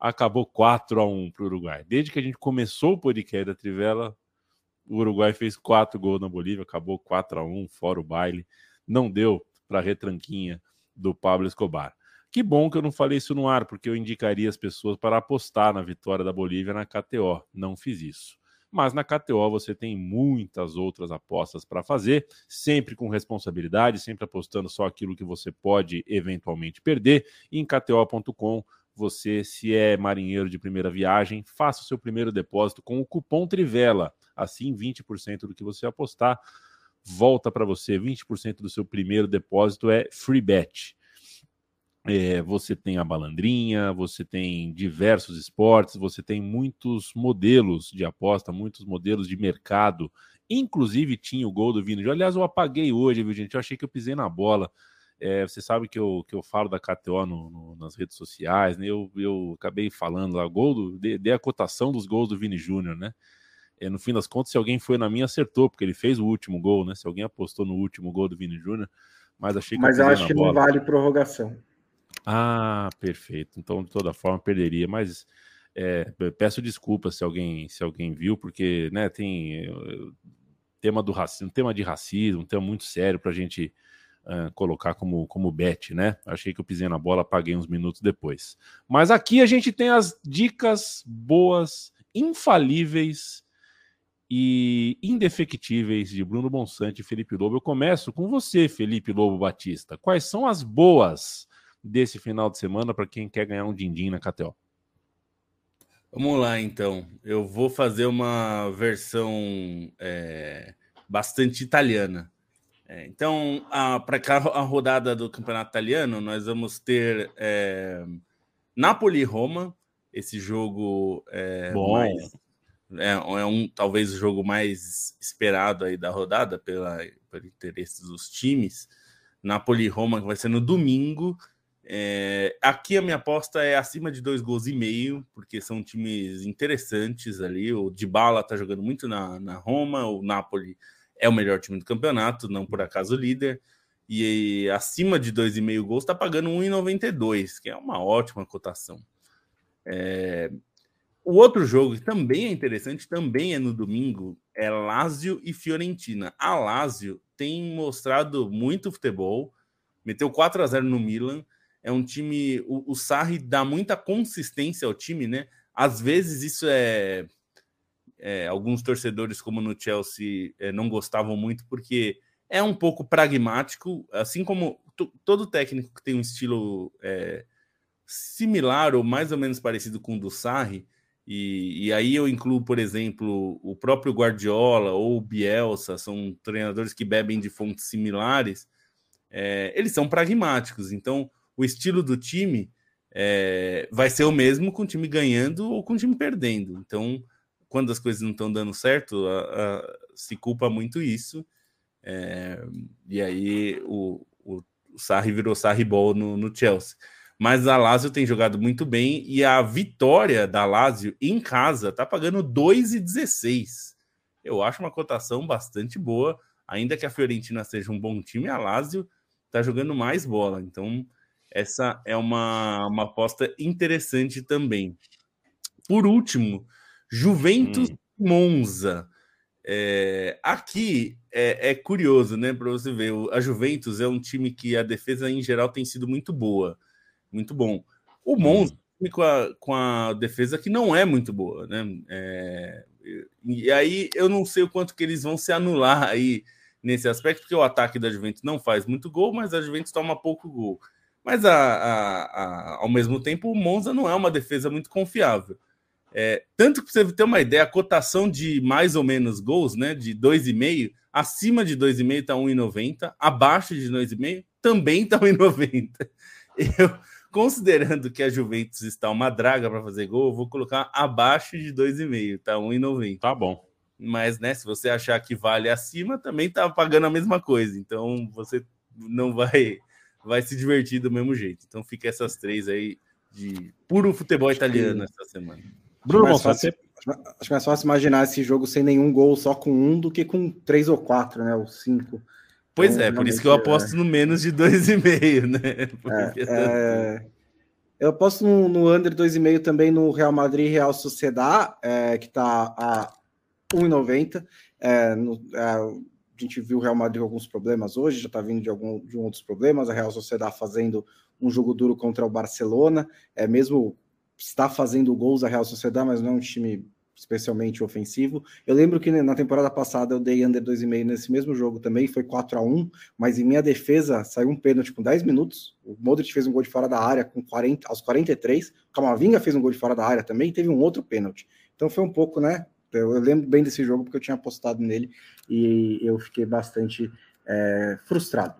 Acabou 4 a 1 para o Uruguai. Desde que a gente começou o podcast da Trivela, o Uruguai fez quatro gols na Bolívia, acabou 4 a 1 fora o baile. Não deu para a retranquinha do Pablo Escobar. Que bom que eu não falei isso no ar, porque eu indicaria as pessoas para apostar na vitória da Bolívia na KTO. Não fiz isso. Mas na KTO você tem muitas outras apostas para fazer, sempre com responsabilidade, sempre apostando só aquilo que você pode eventualmente perder. E em KTO.com, você, se é marinheiro de primeira viagem, faça o seu primeiro depósito com o cupom Trivela. Assim, 20% do que você apostar volta para você. 20% do seu primeiro depósito é free bet. É, você tem a balandrinha, você tem diversos esportes, você tem muitos modelos de aposta, muitos modelos de mercado. Inclusive tinha o gol do Vini. Aliás, eu apaguei hoje, viu, gente? Eu achei que eu pisei na bola. É, você sabe que eu, que eu falo da KTO no, no, nas redes sociais, né? Eu, eu acabei falando lá, gol do, dei, dei a cotação dos gols do Vini Júnior, né? É, no fim das contas, se alguém foi na minha, acertou, porque ele fez o último gol, né? Se alguém apostou no último gol do Vini Júnior, mas achei que Mas eu, eu acho que não vale prorrogação. Ah, perfeito. Então, de toda forma, perderia. Mas É, peço desculpas se alguém se alguém viu, porque né, tem uh, tema do racismo, tema de racismo, um tema muito sério para a gente uh, colocar como, como bet, né? Achei que eu pisei na bola, paguei uns minutos depois. Mas aqui a gente tem as dicas boas, infalíveis e indefectíveis de Bruno Bonsante e Felipe Lobo. Eu começo com você, Felipe Lobo Batista. Quais são as boas desse final de semana para quem quer ganhar um din-din na KTO? Vamos lá, então. Eu vou fazer uma versão é, bastante italiana. É, então, para a rodada do Campeonato Italiano, nós vamos ter é, Napoli-Roma, esse jogo é, mais, é, é, um talvez o jogo mais esperado aí da rodada pela, pelo interesse dos times. Napoli-Roma, que vai ser no domingo. É, aqui a minha aposta é acima de dois gols e meio, porque são times interessantes ali. O Dybala tá jogando muito na, na Roma, o Napoli é o melhor time do campeonato, não por acaso líder. E acima de dois e meio gols está pagando 1,92, que é uma ótima cotação. É... O outro jogo que também é interessante, também é no domingo, é Lazio e Fiorentina. A Lazio tem mostrado muito futebol, meteu 4 a 0 no Milan é um time. O, o Sarri dá muita consistência ao time, né? Às vezes isso é. é alguns torcedores, como no Chelsea, é, não gostavam muito, porque é um pouco pragmático, assim como todo técnico que tem um estilo é, similar ou mais ou menos parecido com o do Sarri. E, e, aí eu incluo, por exemplo, o próprio Guardiola ou o Bielsa, são treinadores que bebem de fontes similares. É, eles são pragmáticos, então o estilo do time é, vai ser o mesmo com o time ganhando ou com o time perdendo. Então, quando as coisas não estão dando certo, a, a, se culpa muito isso. É, e aí o, o, o Sarri virou Sarri Ball no, no, Chelsea. Mas a Lazio tem jogado muito bem e a vitória da Lazio em casa está pagando 2,16. Eu acho uma cotação bastante boa, ainda que a Fiorentina seja um bom time, a Lazio está jogando mais bola. Então, essa é uma, uma aposta interessante também. Por último, Juventus hum. Monza. É, aqui é, é, curioso, né? Para você ver, a Juventus é um time que a defesa em geral tem sido muito boa, muito bom. O hum. Monza hum. com, a, com a defesa que não é muito boa, né? É, e aí eu não sei o quanto que eles vão se anular aí nesse aspecto, porque o ataque da Juventus não faz muito gol, mas a Juventus toma pouco gol. Mas a, a, a, ao mesmo tempo, o Monza não é uma defesa muito confiável. É, tanto que você ter uma ideia, a cotação de mais ou menos gols, né? De 2,5, acima de 2,5 está 1,90, abaixo de 2,5 também está 1,90. Eu, considerando que a Juventus está uma draga para fazer gol, eu vou colocar abaixo de 2,5, tá 1,90. Tá bom. Mas, né, se você achar que vale acima, também tá pagando a mesma coisa. Então, você não vai vai se divertir do mesmo jeito. Então fica essas três aí de puro futebol italiano que... essa semana. Bruno, acho mais, fácil, acho mais fácil imaginar esse jogo sem nenhum gol, só com um, do que com três ou quatro, né? Ou cinco. Pois então, é, por isso que eu aposto é... no menos de dois e meio, né? É, é... Eu aposto no, no under 2,5 também no Real Madrid Real Sociedad, é, que está a 1,90. É, no, é, a gente viu o Real Madrid com alguns problemas hoje, já está vindo de, algum, de outros problemas. A Real Sociedade fazendo um jogo duro contra o Barcelona, é mesmo está fazendo gols a Real Sociedade, mas não é um time especialmente ofensivo. Eu lembro que na temporada passada eu dei under 2,5 nesse mesmo jogo também, foi 4 a 1 mas em minha defesa saiu um pênalti com 10 minutos. O Modric fez um gol de fora da área com 40, aos 43, o Camavinga fez um gol de fora da área também, teve um outro pênalti. Então foi um pouco, né, eu, lembro bem desse jogo porque eu tinha apostado nele e eu fiquei bastante é, frustrado.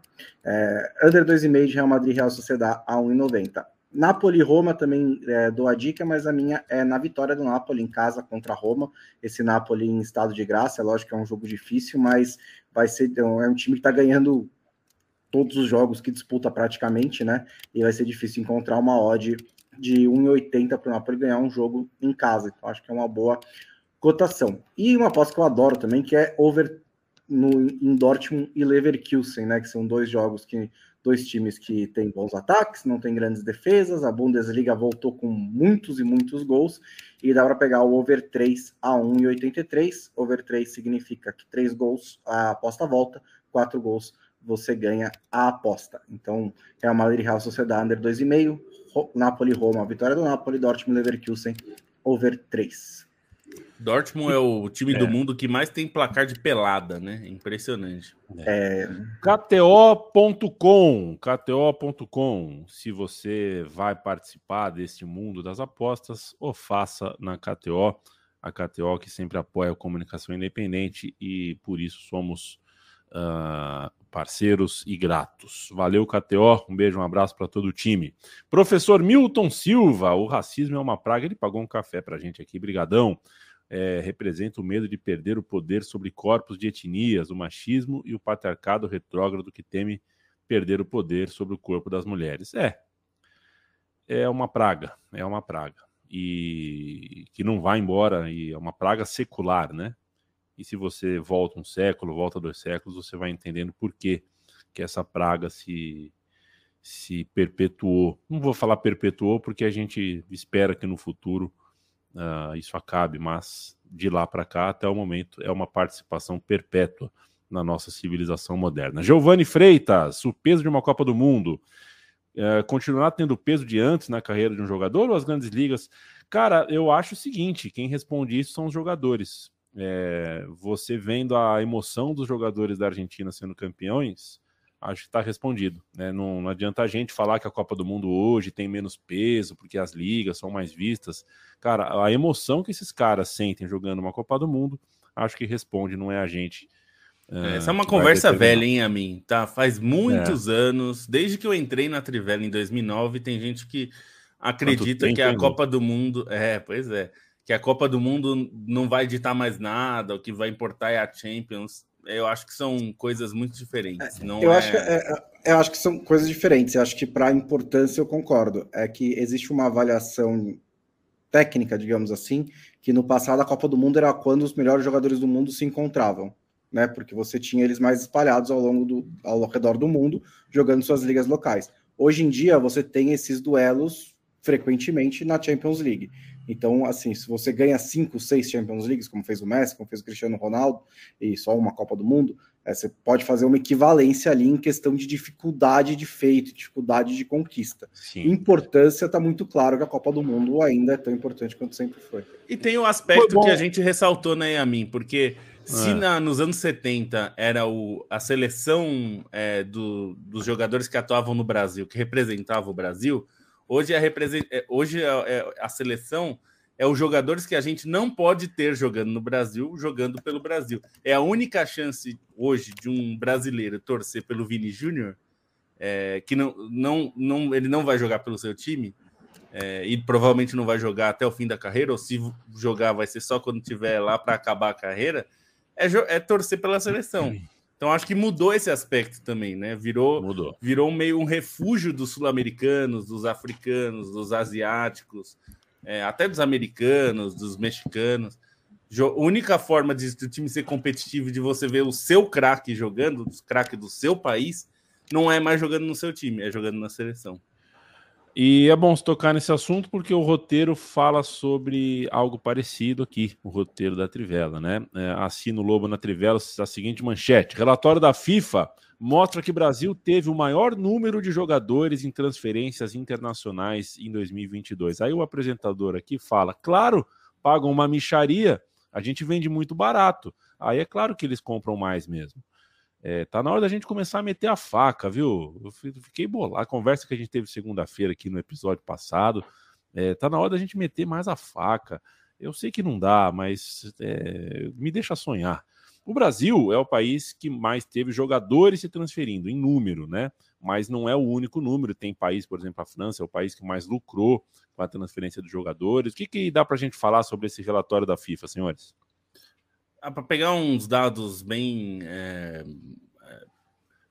É, under 2,5 de Real Madrid Real Sociedade a 1,90. Napoli Roma também é, dou a dica, mas a minha é na vitória do Napoli em casa contra a Roma. Esse Napoli em estado de graça, é lógico que é um jogo difícil, mas vai ser é um time que está ganhando todos os jogos que disputa praticamente, né? E vai ser difícil encontrar uma odd de 1,80 para o Napoli ganhar um jogo em casa. Então acho que é uma boa cotação. E uma aposta que eu adoro também, que é over no, em Dortmund e Leverkusen, né? Que são dois jogos que dois times que têm bons ataques, não tem grandes defesas. A Bundesliga voltou com muitos e muitos gols e dá para pegar o over 3 a 1,83. Over 3 significa que 3 gols a aposta volta, 4 gols você ganha a aposta. Então, Real Madrid Real Sociedade under 2,5, Napoli Roma, vitória do Napoli, Dortmund Leverkusen over 3. Dortmund é o time é. do mundo que mais tem placar de pelada, né? Impressionante. É. KTO.com, KTO.com. Se você vai participar deste mundo das apostas, ou faça na KTO. A KTO que sempre apoia a comunicação independente e por isso somos uh, parceiros e gratos. Valeu, KTO. Um beijo, um abraço para todo o time. Professor Milton Silva, o racismo é uma praga. Ele pagou um café para gente aqui. Brigadão é, representa o medo de perder o poder sobre corpos de etnias, o machismo e o patriarcado retrógrado que teme perder o poder sobre o corpo das mulheres. É, é uma praga, é uma praga. E que não vai embora, e é uma praga secular, né? E se você volta um século, volta dois séculos, você vai entendendo por que, que essa praga se, se perpetuou. Não vou falar perpetuou, porque a gente espera que no futuro uh, isso acabe, mas de lá para cá, até o momento, é uma participação perpétua na nossa civilização moderna. Giovanni Freitas, o peso de uma Copa do Mundo. Uh, continuar tendo o peso de antes na carreira de um jogador ou as grandes ligas? Cara, eu acho o seguinte: quem responde isso são os jogadores. É, você vendo a emoção dos jogadores da Argentina sendo campeões, acho que está respondido. Né? Não, não, adianta a gente falar que a Copa do Mundo hoje tem menos peso, porque as ligas são mais vistas. Cara, a emoção que esses caras sentem jogando uma Copa do Mundo, acho que responde, não é a gente. Uh, Essa é uma conversa velha, hein, a mim, tá? Faz muitos é. anos, desde que eu entrei na Trivela em 2009, tem gente que acredita que a Copa do Mundo. É, pois é. Que a Copa do Mundo não vai ditar mais nada, o que vai importar é a Champions eu acho que são coisas muito diferentes. É, não eu, é... acho que, é, é, eu acho que são coisas diferentes. Eu acho que para a importância eu concordo. É que existe uma avaliação técnica, digamos assim, que no passado a Copa do Mundo era quando os melhores jogadores do mundo se encontravam, né? Porque você tinha eles mais espalhados ao longo do ao redor do mundo, jogando suas ligas locais. Hoje em dia você tem esses duelos frequentemente na Champions League. Então, assim, se você ganha cinco, seis Champions Leagues, como fez o Messi, como fez o Cristiano Ronaldo, e só uma Copa do Mundo, é, você pode fazer uma equivalência ali em questão de dificuldade de feito, dificuldade de conquista. Sim. Importância está muito claro que a Copa do Mundo ainda é tão importante quanto sempre foi. E tem o aspecto que a gente ressaltou, né, Yamin? Porque se é. na, nos anos 70 era o, a seleção é, do, dos jogadores que atuavam no Brasil, que representava o Brasil, Hoje, a, represent... É, hoje é, é, a seleção é os jogadores que a gente não pode ter jogando no Brasil, jogando pelo Brasil. É a única chance hoje de um brasileiro torcer pelo Vini Júnior, é, que não, não, não, ele não vai jogar pelo seu time, é, e provavelmente não vai jogar até o fim da carreira, ou se jogar vai ser só quando tiver lá para acabar a carreira, é, é torcer pela seleção. Então acho que mudou esse aspecto também, né? Virou, mudou. virou meio um refúgio dos sul-americanos, dos africanos, dos asiáticos, é, até dos americanos, dos mexicanos. A única forma de, do time ser competitivo de você ver o seu craque jogando, os craques do seu país, não é mais jogando no seu time, é jogando na seleção. E é bom se tocar nesse assunto porque o roteiro fala sobre algo parecido aqui, o roteiro da Trivela, né? É, assina o Lobo na Trivela a seguinte manchete: relatório da FIFA mostra que Brasil teve o maior número de jogadores em transferências internacionais em 2022. Aí o apresentador aqui fala: claro, pagam uma micharia, a gente vende muito barato. Aí é claro que eles compram mais mesmo. É, tá na hora da gente começar a meter a faca, viu? Eu fiquei bolado. A conversa que a gente teve segunda-feira aqui no episódio passado, é, tá na hora da gente meter mais a faca. Eu sei que não dá, mas é, me deixa sonhar. O Brasil é o país que mais teve jogadores se transferindo em número, né? Mas não é o único número. Tem país, por exemplo, a França é o país que mais lucrou com a transferência dos jogadores. O que, que dá para a gente falar sobre esse relatório da FIFA, senhores? Ah, para pegar uns dados bem, é,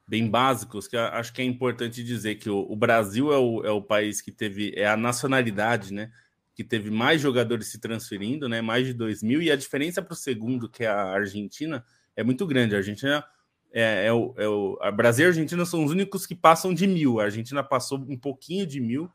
bem básicos, que acho que é importante dizer que o, o Brasil é o, é o, país que teve, é a nacionalidade, né? Que teve mais jogadores se transferindo, né? Mais de 2 mil, e a diferença para o segundo, que é a Argentina, é muito grande. A Argentina é, é, o, é o a Brasil e a Argentina são os únicos que passam de mil. A Argentina passou um pouquinho de mil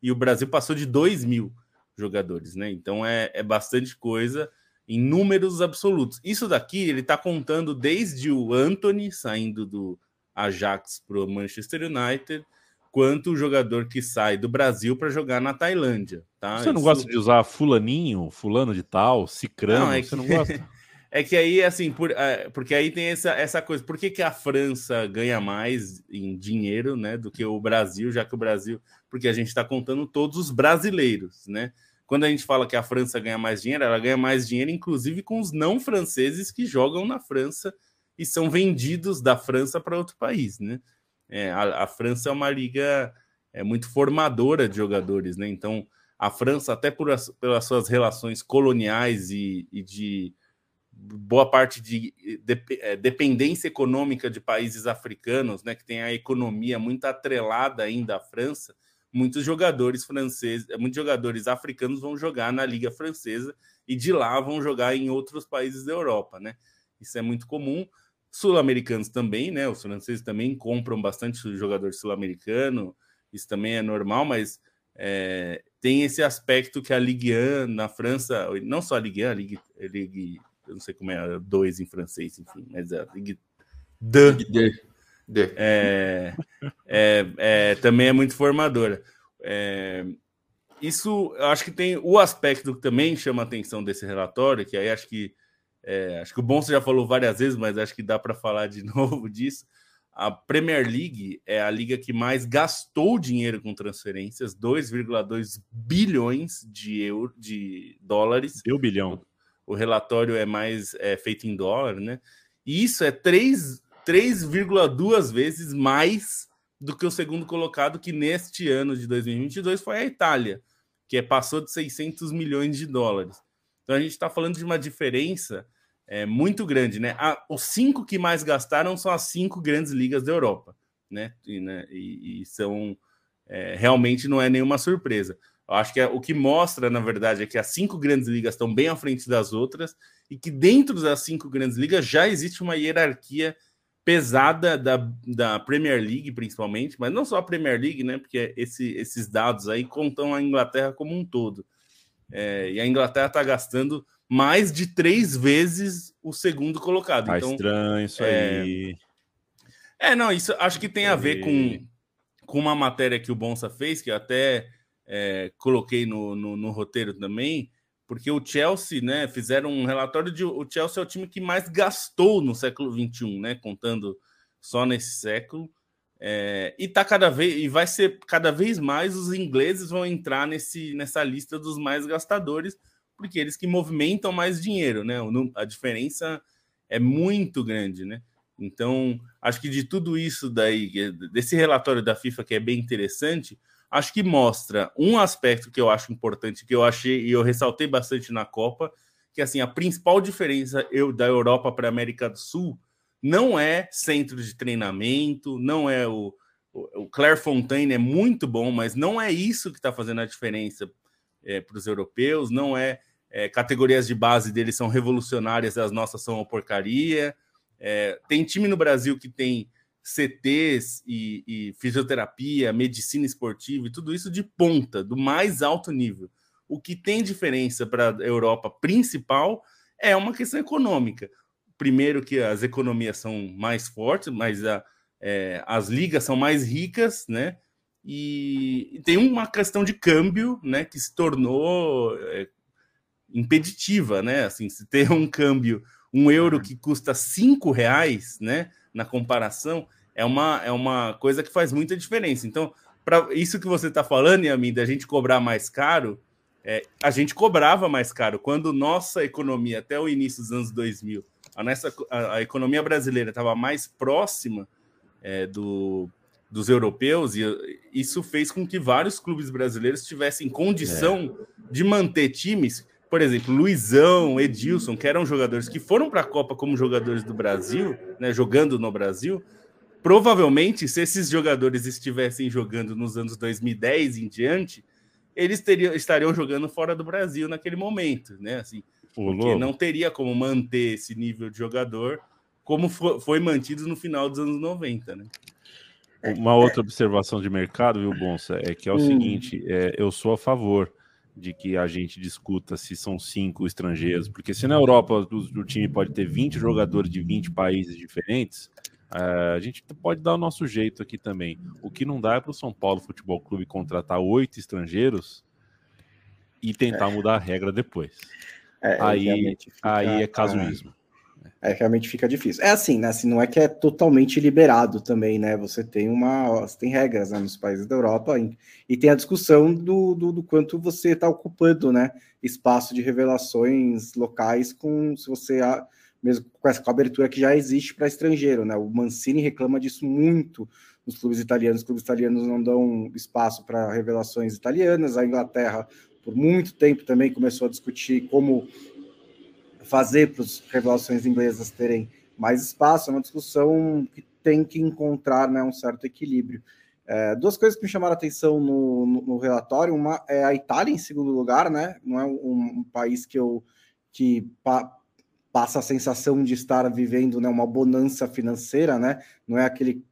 e o Brasil passou de dois mil jogadores, né? Então é, é bastante coisa em números absolutos. Isso daqui ele está contando desde o Anthony saindo do Ajax para o Manchester United, quanto o jogador que sai do Brasil para jogar na Tailândia. Tá? Você não Isso... gosta de usar fulaninho, fulano de tal, cicrano? Não, é você que... não gosta? é que aí, assim, por, é, porque aí tem essa, essa coisa. Por que, que a França ganha mais em dinheiro né, do que o Brasil, já que o Brasil. Porque a gente está contando todos os brasileiros, né? Quando a gente fala que a França ganha mais dinheiro, ela ganha mais dinheiro, inclusive com os não franceses que jogam na França e são vendidos da França para outro país, né? É, a, a, França é uma liga é, muito formadora de jogadores, né? Então, a França, até por as, pelas suas relações coloniais e, e de boa parte de, de, é, dependência econômica de países africanos, né? Que tem a economia muito atrelada ainda à França, muitos jogadores franceses, muitos jogadores africanos vão jogar na Liga Francesa e de lá vão jogar em outros países da Europa, né? Isso é muito comum. Sul-americanos também, né? Os franceses também compram bastante jogador sul-americano, isso também é normal, mas é, tem esse aspecto que a Ligue 1 na França, não só a Ligue 1, a Ligue, a Ligue eu não sei como é dois em francês, enfim, mas a Ligue 2 é, é, é, também é muito formadora. É, isso, eu acho que tem o aspecto que também chama a atenção desse relatório, que aí acho que é, acho que o Bonso já falou várias vezes, mas acho que dá para falar de novo disso. A Premier League é a liga que mais gastou dinheiro com transferências, 2,2 bilhões de euro, de dólares. Deu bilhão. O relatório é mais é, feito em dólar, né? E isso é 3,2 vezes mais do que o segundo colocado, que neste ano de 2022 foi a Itália, que passou de 600 milhões de dólares. Então a gente está falando de uma diferença é, muito grande, né? A, os cinco que mais gastaram são as cinco grandes ligas da Europa, né? E, né, e, e são é, realmente não é nenhuma surpresa. Eu acho que é, o que mostra, na verdade, é que as cinco grandes ligas estão bem à frente das outras e que dentro das cinco grandes ligas já existe uma hierarquia pesada da, da Premier League, principalmente, mas não só a Premier League, né? Porque esse, esses dados aí contam a Inglaterra como um todo. É, e a Inglaterra está gastando mais de três vezes o segundo colocado. Tá então, estranho isso é... aí. É, não, isso acho que tem a ver com, com uma matéria que o Bonsa fez, que eu até é, coloquei no, no, no, roteiro também, porque o Chelsea, né, fizeram um relatório de o Chelsea é o time que mais gastou no século XXI, né, contando só nesse século. É, e tá cada vez e vai ser cada vez mais os ingleses vão entrar nesse, nessa lista dos mais gastadores, porque eles que movimentam mais dinheiro, né? A diferença é muito grande, né? Então, acho que de tudo isso daí, desse relatório da FIFA que é bem interessante, acho que mostra um aspecto que eu acho importante, que eu achei e eu ressaltei bastante na Copa, que assim, a principal diferença eu, da Europa para a América do Sul não é centro de treinamento, não é o, o, o Clairefontaine é muito bom, mas não é isso que está fazendo a diferença é, para os europeus, não é, é, categorias de base deles são revolucionárias, as nossas são uma porcaria. É, tem time no Brasil que tem CTs e, e, fisioterapia, medicina esportiva e tudo isso de ponta, do mais alto nível. O que tem diferença para a Europa principal é uma questão econômica primeiro que as economias são mais fortes, mas a, é, as ligas são mais ricas, né? E, e, tem uma questão de câmbio, né, que se tornou é, impeditiva, né? Assim, se ter um câmbio, um euro que custa cinco reais, né, na comparação, é uma, é uma coisa que faz muita diferença. Então, para isso que você está falando, Yamin, da gente cobrar mais caro, é, a gente cobrava mais caro. Quando nossa economia, até o início dos anos 2000, a, nossa, a, a economia brasileira estava mais próxima é, do, dos europeus, e isso fez com que vários clubes brasileiros tivessem condição é. de manter times, por exemplo, Luizão, Edilson, que eram jogadores que foram para a Copa como jogadores do Brasil, né, jogando no Brasil. Provavelmente, se esses jogadores estivessem jogando nos anos 2010 em diante, eles teriam, estariam jogando fora do Brasil naquele momento, né? Assim, porque não teria como manter esse nível de jogador como foi mantido no final dos anos 90, né? Uma outra observação de mercado, viu, Bonsa, é que é o hum. seguinte: é, eu sou a favor de que a gente discuta se são cinco estrangeiros, porque se na Europa o, time pode ter 20 jogadores de 20 países diferentes, é, a gente pode dar o nosso jeito aqui também. O que não dá é para o São Paulo Futebol Clube contratar oito estrangeiros e tentar é. mudar a regra depois. É, aí, fica, aí é casuísmo. É, realmente fica difícil. É assim, né? Assim, não é que é totalmente liberado também, né? Você tem uma. Você tem regras né, nos países da Europa e tem a discussão do, do, do quanto você está ocupando, né? Espaço de revelações locais com se você mesmo com essa cobertura que já existe para estrangeiro, né? O Mancini reclama disso muito nos clubes italianos. Os clubes italianos não dão espaço para revelações italianas. A Inglaterra, por muito tempo, também começou a discutir como fazer para as revelações inglesas terem mais espaço, é uma discussão que tem que encontrar né, um certo equilíbrio. É, duas coisas que me chamaram a atenção no, no, no, relatório, uma é a Itália em segundo lugar, né? Não é um, um país que eu que pa, passa a sensação de estar vivendo né, uma bonança financeira, né? Não é aquele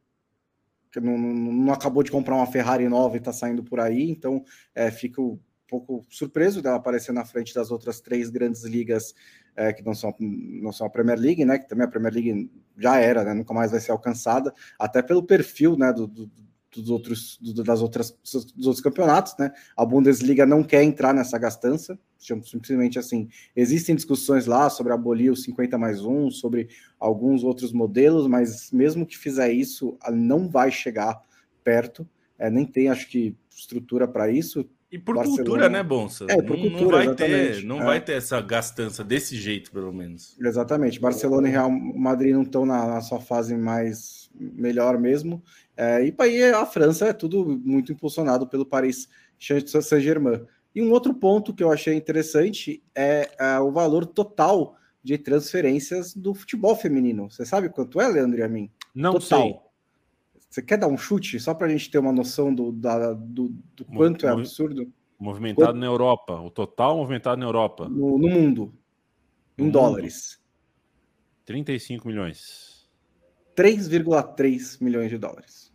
que não, não, acabou de comprar uma Ferrari nova e está saindo por aí, então é, fico pouco surpreso dela aparecer na frente das outras três grandes ligas é, que não são, não são a Premier League, né? Que também a Premier League já era, né? Nunca mais vai ser alcançada, até pelo perfil, né? Do, do, dos outros do, das outras dos outros campeonatos, né? A Bundesliga não quer entrar nessa gastança, simplesmente assim. Existem discussões lá sobre abolir o 50 mais 1, sobre alguns outros modelos, mas mesmo que fizer isso, não vai chegar perto. É, nem tem, acho que, estrutura para isso. E por Barcelona... cultura, né, Bonsa? É, por não, cultura, não vai exatamente. ter, não é. vai ter essa gastança desse jeito, pelo menos. Exatamente. Barcelona e Real Madrid não estão na, na sua fase mais melhor mesmo. É, e aí a França é tudo muito impulsionado pelo Paris Saint-Germain. E um outro ponto que eu achei interessante é, é, o valor total de transferências do futebol feminino. Você sabe quanto é, Leandro e a mim? Não total. sei. Você quer dar um chute só para a gente ter uma noção do, da, do, do quanto é absurdo? Movimentado Quanto? na Europa, o total movimentado na Europa. No, no mundo, em no dólares. Mundo. 35 milhões. 3,3 milhões de dólares.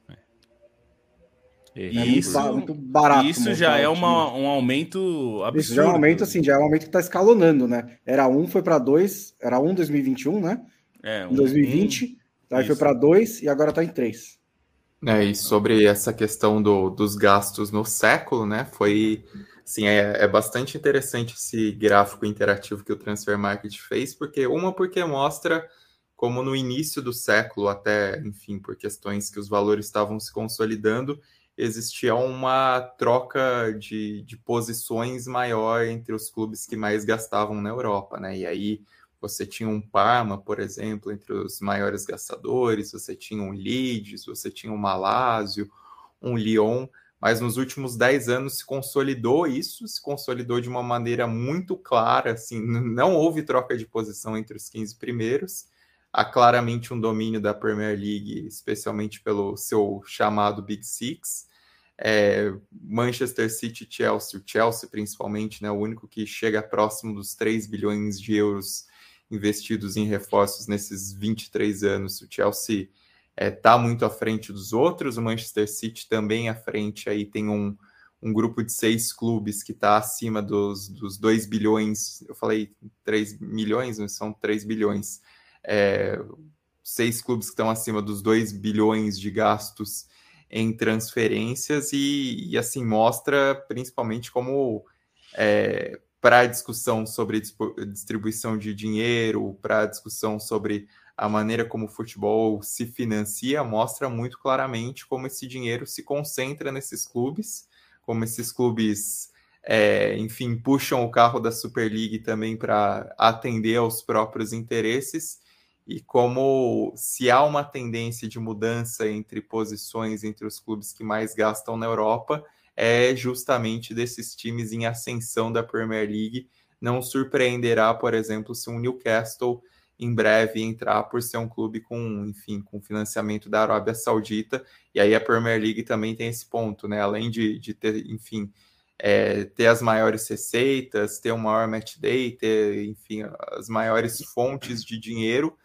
É, isso, muito, muito barato. Isso já é uma, um aumento absurdo. Isso já é um aumento, assim, já é um aumento que está escalonando, né? Era um, foi para dois, era um em 2021, né? É, um, em 2020, um, aí foi para dois e agora está em três. É, e sobre essa questão do, dos gastos no século, né? Foi assim, é, é bastante interessante esse gráfico interativo que o Transfer Market fez, porque uma porque mostra como no início do século, até, enfim, por questões que os valores estavam se consolidando, existia uma troca de, de posições maior entre os clubes que mais gastavam na Europa, né? E aí você tinha um Parma, por exemplo, entre os maiores gastadores, você tinha um Leeds, você tinha um Malásio, um Lyon, mas nos últimos 10 anos se consolidou isso, se consolidou de uma maneira muito clara, assim, não houve troca de posição entre os 15 primeiros, há claramente um domínio da Premier League, especialmente pelo seu chamado Big Six, é, Manchester City Chelsea, o Chelsea principalmente, né, o único que chega próximo dos 3 bilhões de euros investidos em reforços nesses 23 anos. O Chelsea está é, tá muito à frente dos outros, o Manchester City também à frente, aí tem um, um grupo de seis clubes que está acima dos, dos 2 bilhões, eu falei 3 milhões, mas são 3 bilhões. É, seis clubes que estão acima dos 2 bilhões de gastos em transferências e, e assim mostra principalmente como é, para a discussão sobre distribuição de dinheiro, para a discussão sobre a maneira como o futebol se financia, mostra muito claramente como esse dinheiro se concentra nesses clubes, como esses clubes, é, enfim, puxam o carro da Super League também para atender aos próprios interesses, e como se há uma tendência de mudança entre posições entre os clubes que mais gastam na Europa, é justamente desses times em ascensão da Premier League. Não surpreenderá, por exemplo, se um Newcastle em breve entrar por ser um clube com, enfim, com financiamento da Arábia Saudita. E aí a Premier League também tem esse ponto, né? Além de, de ter, enfim, é, ter as maiores receitas, ter um maior match day, ter, enfim, as maiores fontes de dinheiro,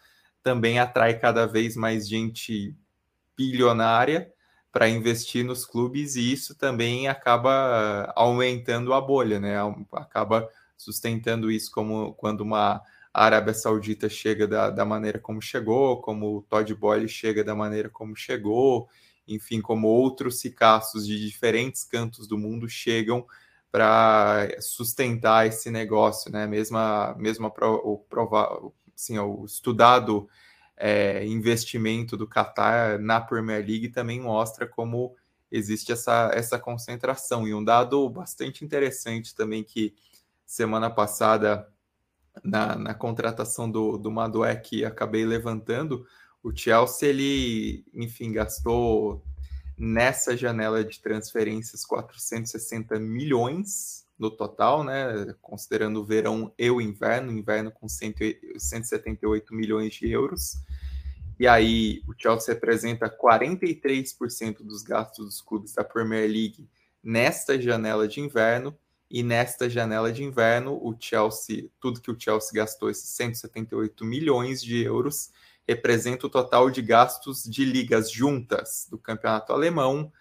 também atrai cada vez mais gente bilionária para investir nos clubes e isso também acaba aumentando a bolha, né? Acaba sustentando isso como quando uma Arábia Saudita chega da, da maneira como chegou, como o Todd Boyle chega da maneira como chegou, enfim, como outros ricaços de diferentes cantos do mundo chegam para sustentar esse negócio, né? Mesma, mesma o, provar, assim, o estudado é, investimento do Qatar na Premier League também mostra como existe essa, essa concentração. E um dado bastante interessante também que semana passada, na, na contratação do, do Madué, que acabei levantando, o Chelsea, ele, enfim, gastou nessa janela de transferências 460 milhões no total, né? Considerando o verão e o inverno, inverno com 178 milhões de euros. E aí o Chelsea representa 43% dos gastos dos clubes da Premier League nesta janela de inverno. E nesta janela de inverno, o Chelsea, tudo que o Chelsea gastou, esses 178 milhões de euros, representa o total de gastos de ligas juntas do campeonato alemão,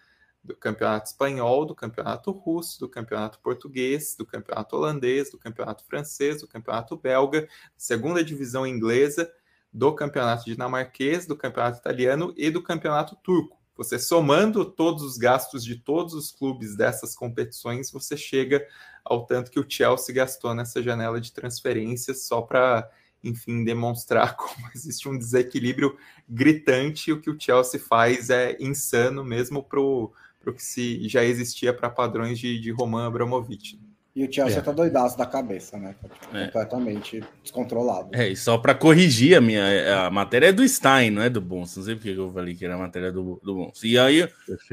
do campeonato espanhol, do campeonato russo, do campeonato português, do campeonato holandês, do campeonato francês, do campeonato belga, segunda divisão inglesa, do campeonato dinamarquês, do campeonato italiano e do campeonato turco. Você somando todos os gastos de todos os clubes dessas competições, você chega ao tanto que o Chelsea gastou nessa janela de transferências só para, enfim, demonstrar como existe um desequilíbrio gritante. O que o Chelsea faz é insano, mesmo para o que se já existia para padrões de, de Roman Abramovich. E o Chelsea é. tá doidaço da cabeça, né? Tá é. Completamente descontrolado. É, e só para corrigir a minha. A matéria é do Stein, não é do Bons. Não sei porque eu falei que era a matéria do, do Bons. E aí,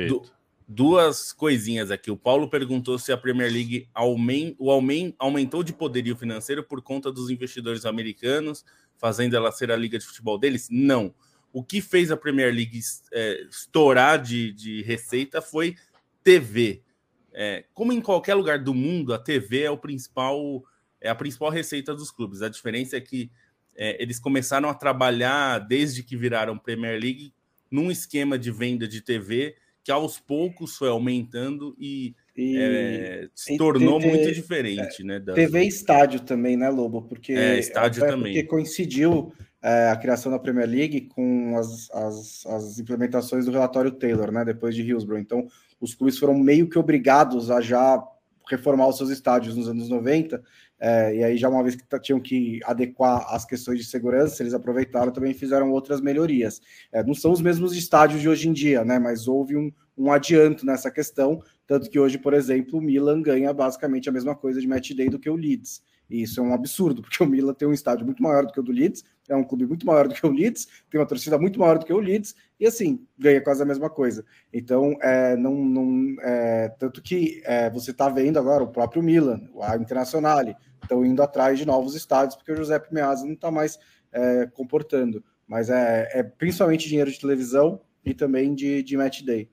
du, duas coisinhas aqui. O Paulo perguntou se a Premier League aument, o aument, aumentou de poderio financeiro por conta dos investidores americanos, fazendo ela ser a liga de futebol deles. Não. O que fez a Premier League é, estourar de, de receita foi TV é, como em qualquer lugar do mundo, a TV é o principal, é a principal receita dos clubes. A diferença é que é, eles começaram a trabalhar desde que viraram Premier League num esquema de venda de TV que aos poucos foi aumentando e, e é, se tornou TV, muito diferente, né? Das... TV e estádio também, né, Lobo? Porque é, estádio também. Porque coincidiu é, a criação da Premier League com as, as, as, implementações do relatório Taylor, né? Depois de Hillsborough. Então, os clubes foram meio que obrigados a já reformar os seus estádios nos anos 90, é, e aí já uma vez que tinham que adequar as questões de segurança, eles aproveitaram também fizeram outras melhorias. É, não são os mesmos estádios de hoje em dia, né? Mas houve um, um adianto nessa questão, tanto que hoje, por exemplo, o Milan ganha basicamente a mesma coisa de match day do que o Leeds. E isso é um absurdo, porque o Milan tem um estádio muito maior do que o do Leeds, é um clube muito maior do que o Leeds, tem uma torcida muito maior do que o Leeds, e assim, ganha quase a mesma coisa. Então, é, não, não, é, tanto que é, você está vendo agora o próprio Milan, a Internazionale, estão indo atrás de novos estádios, porque o José Meazza não está mais é, comportando. Mas é, é principalmente dinheiro de televisão e também de, de match day.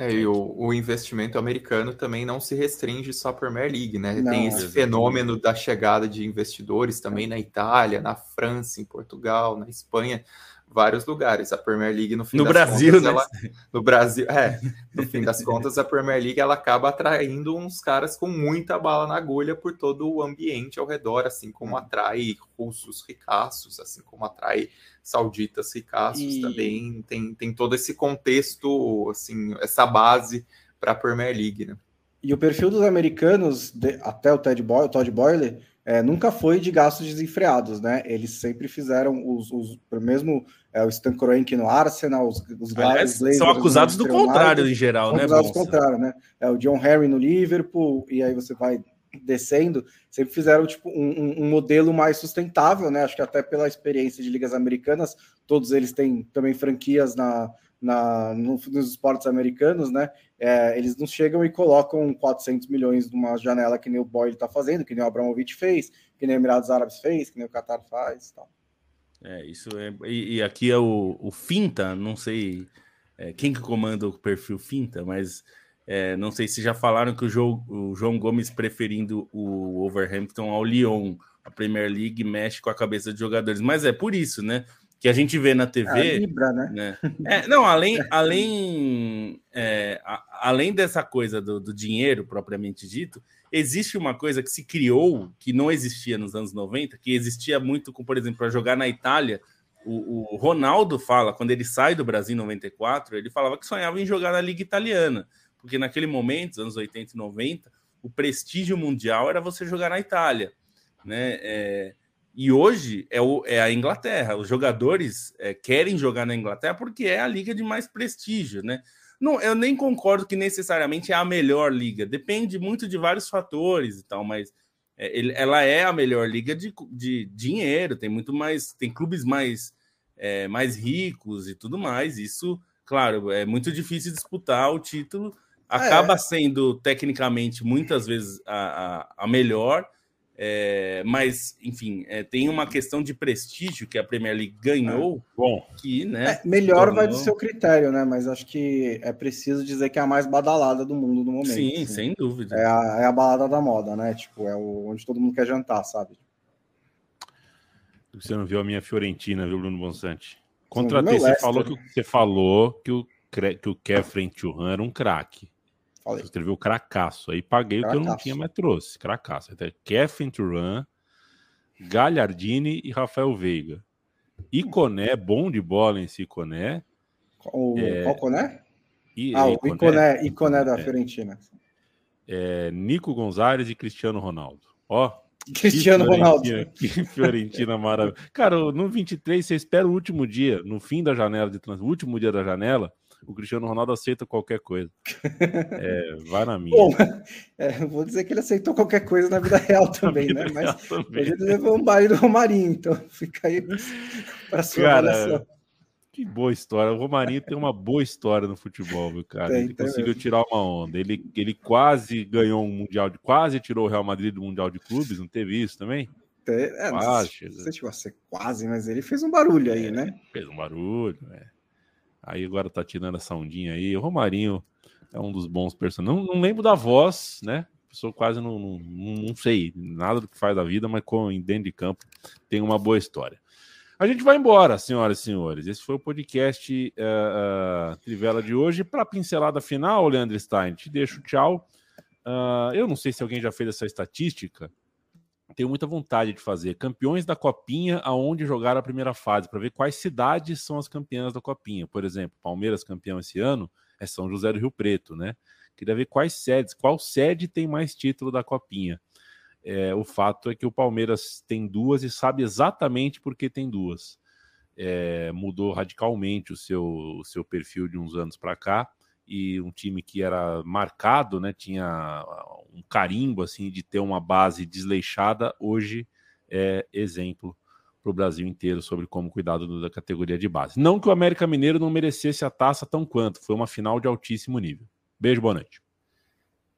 É, e o, o, investimento americano também não se restringe só à Premier League, né? Não, Tem esse fenômeno da chegada de investidores também na Itália, na França, em Portugal, na Espanha vários lugares. A Premier League, no fim no das Brasil, contas, né? ela, no Brasil, é, no fim das contas, a Premier League ela acaba atraindo uns caras com muita bala na agulha por todo o ambiente ao redor, assim como atrai russos ricaços, assim como atrai sauditas ricaços e... também. Tem, tem todo esse contexto, assim, essa base para a Premier League, né? E o perfil dos americanos, de, até o Ted Boyle, o Todd Boyle, é, nunca foi de gastos desenfreados, né? Eles sempre fizeram os, os mesmo é, o Stan Kroenke no Arsenal, os, os Aliás, são acusados do contrário em geral, né? Acusados do contrário, né? É o John Harry no Liverpool e aí você vai descendo, sempre fizeram tipo um, um, modelo mais sustentável, né? Acho que até pela experiência de ligas americanas, todos eles têm também franquias na, na, no, nos esportes americanos, né? É, eles não chegam e colocam 400 milhões numa janela que nem o Boyle está fazendo, que nem o Abramovich fez, que nem o Emirados Árabes fez, que nem o Qatar faz tal. É, isso é. E, e aqui é o, o Finta, não sei é, quem que comanda o perfil Finta, mas é, não sei se já falaram que o João, o João Gomes preferindo o Overhampton ao Lyon. A Premier League mexe com a cabeça de jogadores, mas é por isso, né? Que a gente vê na TV. A Libra, né? né? É, não, além, além, é, a, além dessa coisa do, do, dinheiro propriamente dito, existe uma coisa que se criou que não existia nos anos 90, que existia muito, com, por exemplo, para jogar na Itália. O, o, Ronaldo fala, quando ele sai do Brasil em 94, ele falava que sonhava em jogar na Liga Italiana, porque naquele momento, anos 80 e 90, o prestígio mundial era você jogar na Itália. Né? É, e hoje é, o, é a Inglaterra. Os jogadores é, querem jogar na Inglaterra porque é a liga de mais prestígio, né? Não, eu nem concordo que necessariamente é a melhor liga. Depende muito de vários fatores e tal, mas é, ela é a melhor liga de, de dinheiro. Tem muito mais, tem clubes mais é, mais ricos e tudo mais. Isso, claro, é muito difícil disputar o título. Acaba é. sendo tecnicamente muitas vezes a, a, a melhor é, mas, enfim, é, tem uma questão de prestígio que a Premier League ganhou. É. Bom, que, né? É, melhor tornou... vai do seu critério, né? Mas acho que é preciso dizer que é a mais badalada do mundo no momento. Sim, assim. sem dúvida. É a, é a balada da moda, né? Tipo, é o, onde todo mundo quer jantar, sabe? Você não viu a minha Fiorentina, viu, Bruno Bonsante? Contratei, você falou, que, você falou que o, que o Kefren Churran era um craque. Falei. Escreveu cracaço. Aí paguei cracaço. o que eu não tinha, mas trouxe. Cracaço. Então, Kevin Turan, Galhardini e Rafael Veiga. Iconé, bom de bola em si, Iconé. O, é... Qual Coné? I, ah, Iconé, o Iconé, Iconé da é. Fiorentina. É, Nico Gonzalez e Cristiano Ronaldo. Ó, Cristiano Ronaldo. Que Fiorentina maravilhosa. Cara, no 23, você espera o último dia, no fim da janela de trans, o último dia da janela, o Cristiano Ronaldo aceita qualquer coisa. É, vai na minha. Bom, é, vou dizer que ele aceitou qualquer coisa na vida real também, vida né? Mas também. ele levou um baile do Romarinho, então fica aí para sua cara. Que boa história. O Romarinho tem uma boa história no futebol, viu, cara? Tem, ele conseguiu mesmo. tirar uma onda. Ele, ele quase ganhou um Mundial de. Quase tirou o Real Madrid do Mundial de Clubes, não teve isso também? É, quase. Não sei se chegou a ser quase, mas ele fez um barulho aí, é, né? Fez um barulho, é. Aí agora tá tirando essa ondinha aí. O Romarinho é um dos bons personagens. Não, não lembro da voz, né? Pessoa quase não, não, não, sei nada do que faz da vida, mas com, dentro de campo tem uma boa história. A gente vai embora, senhoras e senhores. Esse foi o podcast uh, uh, Trivela de hoje. Para a pincelada final, Leandro Stein, te deixo tchau. Uh, eu não sei se alguém já fez essa estatística, tenho muita vontade de fazer. Campeões da Copinha, aonde jogar a primeira fase, para ver quais cidades são as campeãs da Copinha. Por exemplo, Palmeiras campeão esse ano é São José do Rio Preto, né? Queria ver quais sedes, qual sede tem mais título da Copinha. É, o fato é que o Palmeiras tem duas e sabe exatamente por que tem duas. É, mudou radicalmente o seu, o seu perfil de uns anos para cá e um time que era marcado, né, tinha um carimbo assim de ter uma base desleixada, hoje é exemplo para o Brasil inteiro sobre como cuidar da categoria de base. Não que o América Mineiro não merecesse a taça tão quanto, foi uma final de altíssimo nível. Beijo, boa noite.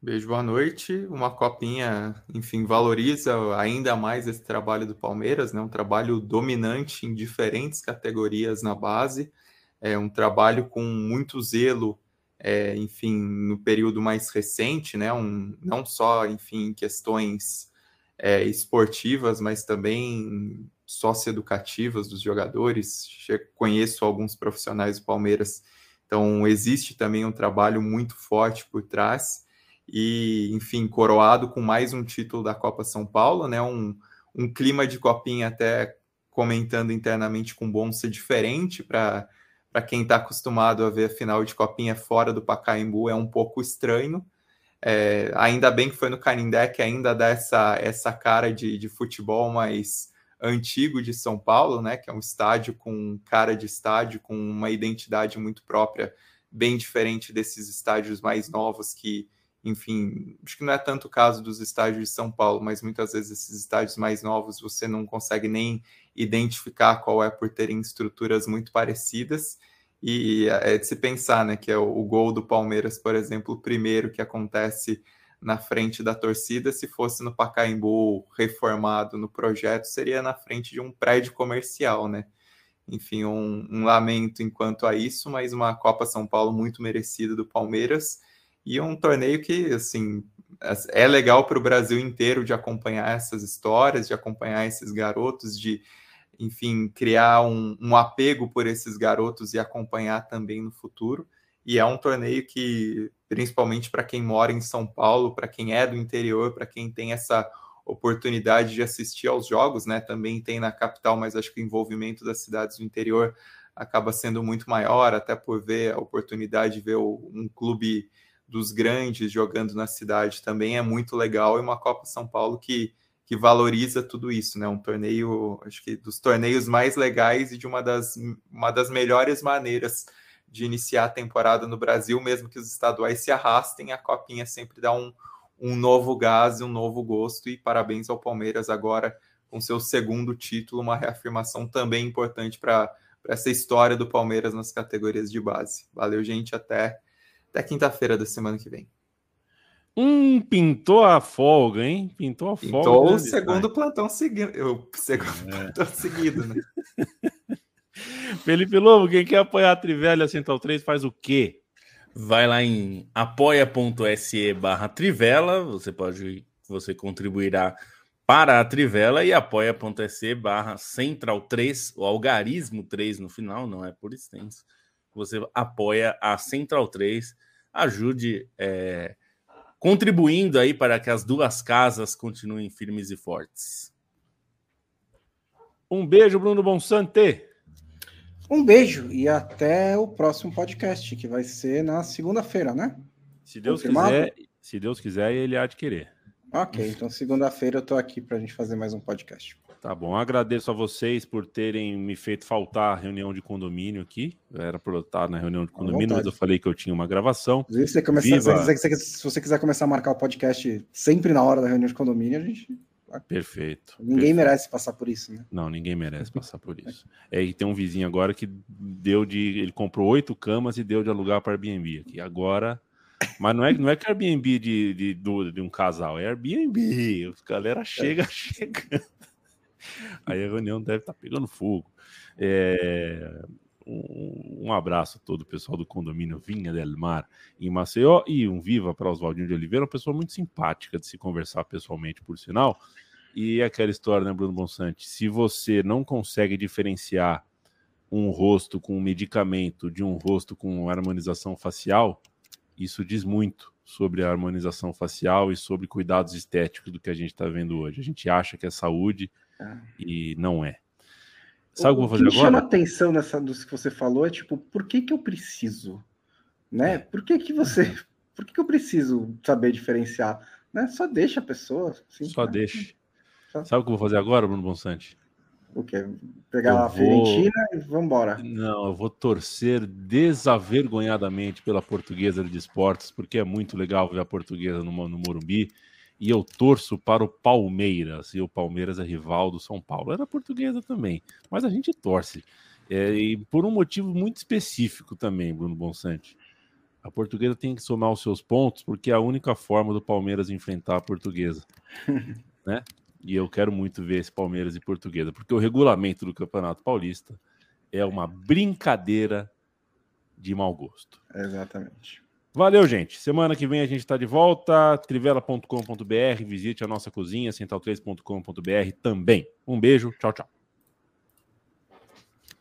Beijo, boa noite. Uma copinha, enfim, valoriza ainda mais esse trabalho do Palmeiras, né? Um trabalho dominante em diferentes categorias na base, é um trabalho com muito zelo é, enfim, no período mais recente, né, um, não só, enfim, questões é, esportivas, mas também socioeducativas dos jogadores. Conheço alguns profissionais do Palmeiras, então existe também um trabalho muito forte por trás e, enfim, coroado com mais um título da Copa São Paulo, né, um, um clima de copinha até comentando internamente com bom ser diferente para para quem está acostumado a ver a final de copinha fora do Pacaembu, é um pouco estranho. É, ainda bem que foi no Canindé, que ainda dá essa, essa cara de, de futebol mais antigo de São Paulo, né? Que é um estádio com cara de estádio, com uma identidade muito própria, bem diferente desses estádios mais novos que, enfim, acho que não é tanto o caso dos estádios de São Paulo, mas muitas vezes esses estádios mais novos você não consegue nem identificar qual é por terem estruturas muito parecidas. E é de se pensar, né, que é o, o gol do Palmeiras, por exemplo, o primeiro que acontece na frente da torcida, se fosse no Pacaembu reformado no projeto, seria na frente de um prédio comercial, né? Enfim, um, um lamento enquanto a isso, mas uma Copa São Paulo muito merecida do Palmeiras e um torneio que, assim, é legal para o Brasil inteiro de acompanhar essas histórias, de acompanhar esses garotos, de enfim, criar um, um apego por esses garotos e acompanhar também no futuro. E é um torneio que, principalmente para quem mora em São Paulo, para quem é do interior, para quem tem essa oportunidade de assistir aos jogos, né? Também tem na capital, mas acho que o envolvimento das cidades do interior acaba sendo muito maior, até por ver a oportunidade de ver um clube dos grandes jogando na cidade também é muito legal e uma Copa São Paulo que, que valoriza tudo isso, né? Um torneio, acho que dos torneios mais legais e de uma das, uma das melhores maneiras de iniciar a temporada no Brasil, mesmo que os estaduais se arrastem, a Copinha sempre dá um, um novo gás, um novo gosto e parabéns ao Palmeiras agora com seu segundo título, uma reafirmação também importante para essa história do Palmeiras nas categorias de base. Valeu, gente, até até quinta-feira da semana que vem. Hum, pintou a folga, hein? Pintou a pintou folga. Pintou o segundo plantão seguido. O segundo é. plantão seguido, né? Felipe Lobo, quem quer apoiar a Trivela Central 3 faz o quê? Vai lá em apoia.se barra Trivela, você pode, você contribuirá para a Trivela e apoia.se barra Central 3, o algarismo 3 no final, não é por extenso você apoia a Central 3. Ajude é, contribuindo aí para que as duas casas continuem firmes e fortes. Um beijo, Bruno Bonsante. Um beijo e até o próximo podcast, que vai ser na segunda-feira, né? Se Deus Confirmado? quiser, se Deus quiser, ele há de querer. Ok, então segunda-feira eu tô aqui para a gente fazer mais um podcast. Tá bom, agradeço a vocês por terem me feito faltar a reunião de condomínio aqui. Eu era para estar na reunião de condomínio, mas eu falei que eu tinha uma gravação. Se você, começar, se, se você quiser começar a marcar o podcast sempre na hora da reunião de condomínio, a gente Perfeito. Ninguém perfeito. merece passar por isso, né? Não, ninguém merece passar por isso. É, e tem um vizinho agora que deu de. Ele comprou oito camas e deu de alugar para Airbnb aqui. Agora. Mas não é, não é que é Airbnb de, de, de, de um casal, é Airbnb. A galera chega, é. chegando. Aí a reunião deve estar tá pegando fogo. É, um, um, abraço a todo o pessoal do condomínio Vinha del Mar em Maceió e um viva para Oswaldinho de Oliveira, uma pessoa muito simpática de se conversar pessoalmente, por sinal. E aquela história, né, Bruno Bonsante? Se você não consegue diferenciar um rosto com um medicamento de um rosto com harmonização facial, isso diz muito sobre a harmonização facial e sobre cuidados estéticos do que a gente está vendo hoje. A gente acha que é saúde, e não é. Sabe o, que eu vou fazer que agora? chama atenção nessa dos que você falou é tipo, por que que eu preciso? Né? É. Por que que você, por que que eu preciso saber diferenciar? Né? Só deixa a pessoa. Assim, Só né? deixa. Sabe o que eu vou fazer agora, Bruno Bonsante? O quê? Pegar eu a vou... Fiorentina e vamos embora. Não, eu vou torcer desavergonhadamente pela portuguesa de esportes, porque é muito legal ver a portuguesa no, no Morumbi e eu torço para o Palmeiras, e o Palmeiras é rival do São Paulo. Era portuguesa também, mas a gente torce. É, e por um motivo muito específico também, Bruno Bonsante. A portuguesa tem que somar os seus pontos, porque é a única forma do Palmeiras enfrentar a portuguesa. né? E eu quero muito ver esse Palmeiras e portuguesa, porque o regulamento do Campeonato Paulista é uma brincadeira de mau gosto. Exatamente. Valeu, gente. Semana que vem a gente está de volta. Trivela.com.br. Visite a nossa cozinha, central3.com.br também. Um beijo. Tchau, tchau.